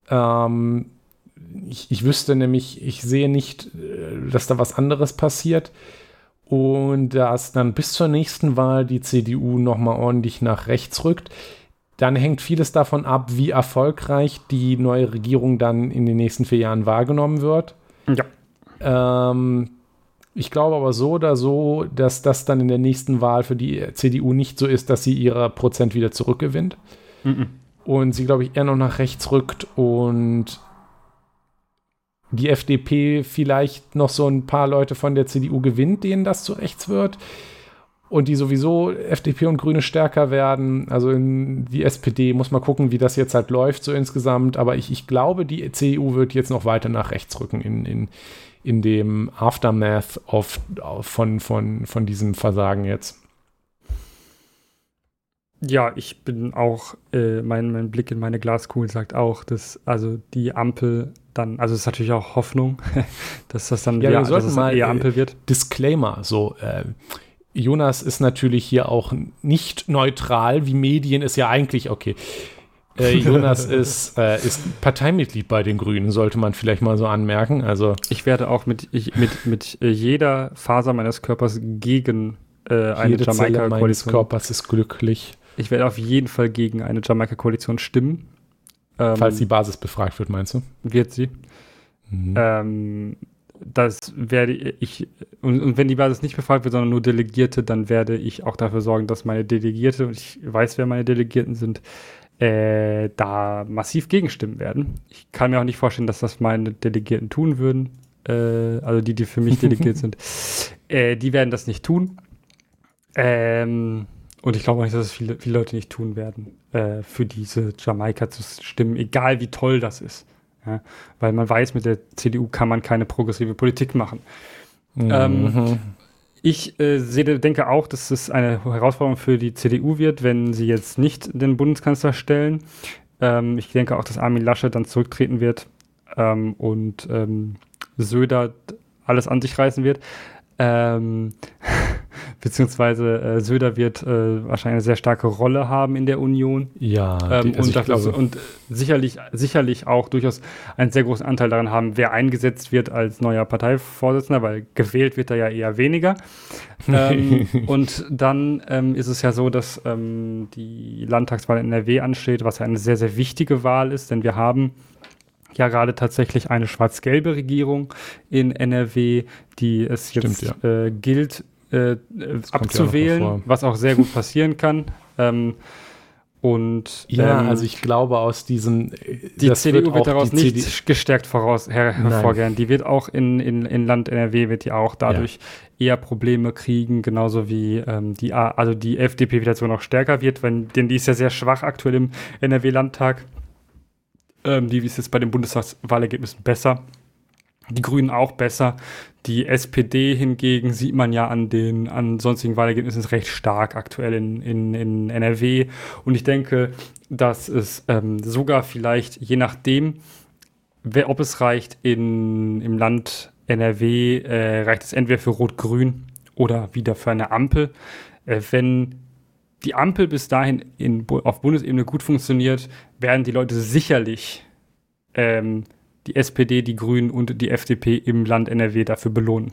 Ähm, ich, ich wüsste nämlich, ich sehe nicht, äh, dass da was anderes passiert und dass dann bis zur nächsten Wahl die CDU nochmal ordentlich nach rechts rückt. Dann hängt vieles davon ab, wie erfolgreich die neue Regierung dann in den nächsten vier Jahren wahrgenommen wird. Ja. Ähm, ich glaube aber so oder so, dass das dann in der nächsten Wahl für die CDU nicht so ist, dass sie ihre Prozent wieder zurückgewinnt. Mhm. Und sie, glaube ich, eher noch nach rechts rückt und die FDP vielleicht noch so ein paar Leute von der CDU gewinnt, denen das zu rechts wird. Und die sowieso FDP und Grüne stärker werden. Also die SPD muss mal gucken, wie das jetzt halt läuft, so insgesamt. Aber ich, ich glaube, die CDU wird jetzt noch weiter nach rechts rücken in, in, in dem Aftermath of, von, von, von diesem Versagen jetzt. Ja, ich bin auch, äh, mein, mein Blick in meine Glaskugel sagt auch, dass also die Ampel dann, also es ist natürlich auch Hoffnung, dass das dann ja, wieder, wir sollten mal eher Ampel wird. Disclaimer, so äh, Jonas ist natürlich hier auch nicht neutral, wie Medien ist ja eigentlich, okay. Äh, Jonas ist, äh, ist Parteimitglied bei den Grünen, sollte man vielleicht mal so anmerken. Also ich werde auch mit, ich, mit, mit jeder Faser meines Körpers gegen äh, eine Jamaika-Koalition. Körpers ist glücklich. Ich werde auf jeden Fall gegen eine Jamaika-Koalition stimmen. Ähm, Falls die Basis befragt wird, meinst du? Wird sie. Mhm. Ähm, das werde ich, und, und, wenn die Basis nicht befragt wird, sondern nur Delegierte, dann werde ich auch dafür sorgen, dass meine Delegierte, und ich weiß, wer meine Delegierten sind, äh, da massiv gegenstimmen werden. Ich kann mir auch nicht vorstellen, dass das meine Delegierten tun würden, äh, also die, die für mich delegiert sind. Äh, die werden das nicht tun. Ähm, und ich glaube auch nicht, dass es viele, viele Leute nicht tun werden, äh, für diese Jamaika zu stimmen, egal wie toll das ist. Ja? Weil man weiß, mit der CDU kann man keine progressive Politik machen. Mhm. Ähm, ich äh, sehe, denke auch, dass es eine Herausforderung für die CDU wird, wenn sie jetzt nicht den Bundeskanzler stellen. Ähm, ich denke auch, dass Armin Laschet dann zurücktreten wird ähm, und ähm, Söder alles an sich reißen wird. Ähm, beziehungsweise äh, Söder wird äh, wahrscheinlich eine sehr starke Rolle haben in der Union. Ja, ähm, also und, dafür, glaube, und sicherlich, sicherlich auch durchaus einen sehr großen Anteil daran haben, wer eingesetzt wird als neuer Parteivorsitzender, weil gewählt wird er ja eher weniger. ähm, und dann ähm, ist es ja so, dass ähm, die Landtagswahl in NRW ansteht, was ja eine sehr, sehr wichtige Wahl ist, denn wir haben ja gerade tatsächlich eine schwarz-gelbe Regierung in NRW, die es jetzt Stimmt, ja. äh, gilt, äh, abzuwählen, ja was auch sehr gut passieren kann. Ähm, und ja, ähm, also ich glaube aus diesen die CDU wird, wird daraus nicht CD gestärkt voraus her hervorgehen. Die wird auch in, in, in Land NRW wird die auch dadurch ja. eher Probleme kriegen, genauso wie ähm, die also die FDP wieder so noch stärker wird, wenn, denn die ist ja sehr schwach aktuell im NRW-Landtag. Ähm, die ist jetzt bei den Bundestagswahlergebnissen besser. Die Grünen auch besser. Die SPD hingegen sieht man ja an den an sonstigen Wahlergebnissen recht stark aktuell in, in, in NRW. Und ich denke, dass es ähm, sogar vielleicht, je nachdem, wer, ob es reicht, in, im Land NRW äh, reicht es entweder für Rot-Grün oder wieder für eine Ampel. Äh, wenn die Ampel bis dahin in, auf Bundesebene gut funktioniert, werden die Leute sicherlich ähm, die SPD, die Grünen und die FDP im Land NRW dafür belohnen.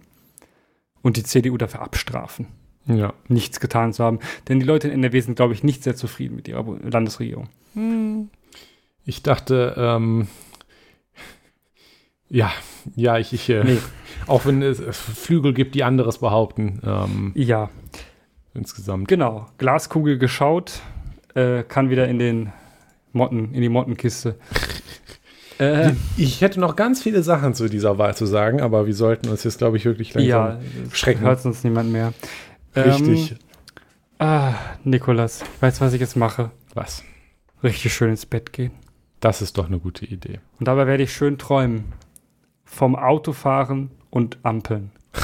Und die CDU dafür abstrafen. Ja. Nichts getan zu haben. Denn die Leute in NRW sind, glaube ich, nicht sehr zufrieden mit ihrer Landesregierung. Hm. Ich dachte, ähm, ja, ja, ich, ich äh, nee. auch wenn es Flügel gibt, die anderes behaupten. Ähm, ja. Insgesamt. Genau. Glaskugel geschaut, äh, kann wieder in den Motten, in die Mottenkiste. Äh, ich hätte noch ganz viele Sachen zu dieser Wahl zu sagen, aber wir sollten uns jetzt, glaube ich, wirklich langsam ja, schrecken. Hört uns niemand mehr. Richtig. Ähm, ah, Nikolas, weißt du, was ich jetzt mache? Was? Richtig schön ins Bett gehen. Das ist doch eine gute Idee. Und dabei werde ich schön träumen. Vom Autofahren und Ampeln.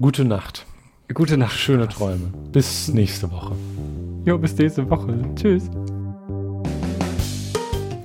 Gute Nacht. Gute Nacht. Schöne Träume. Bis nächste Woche. Jo, bis nächste Woche. Tschüss.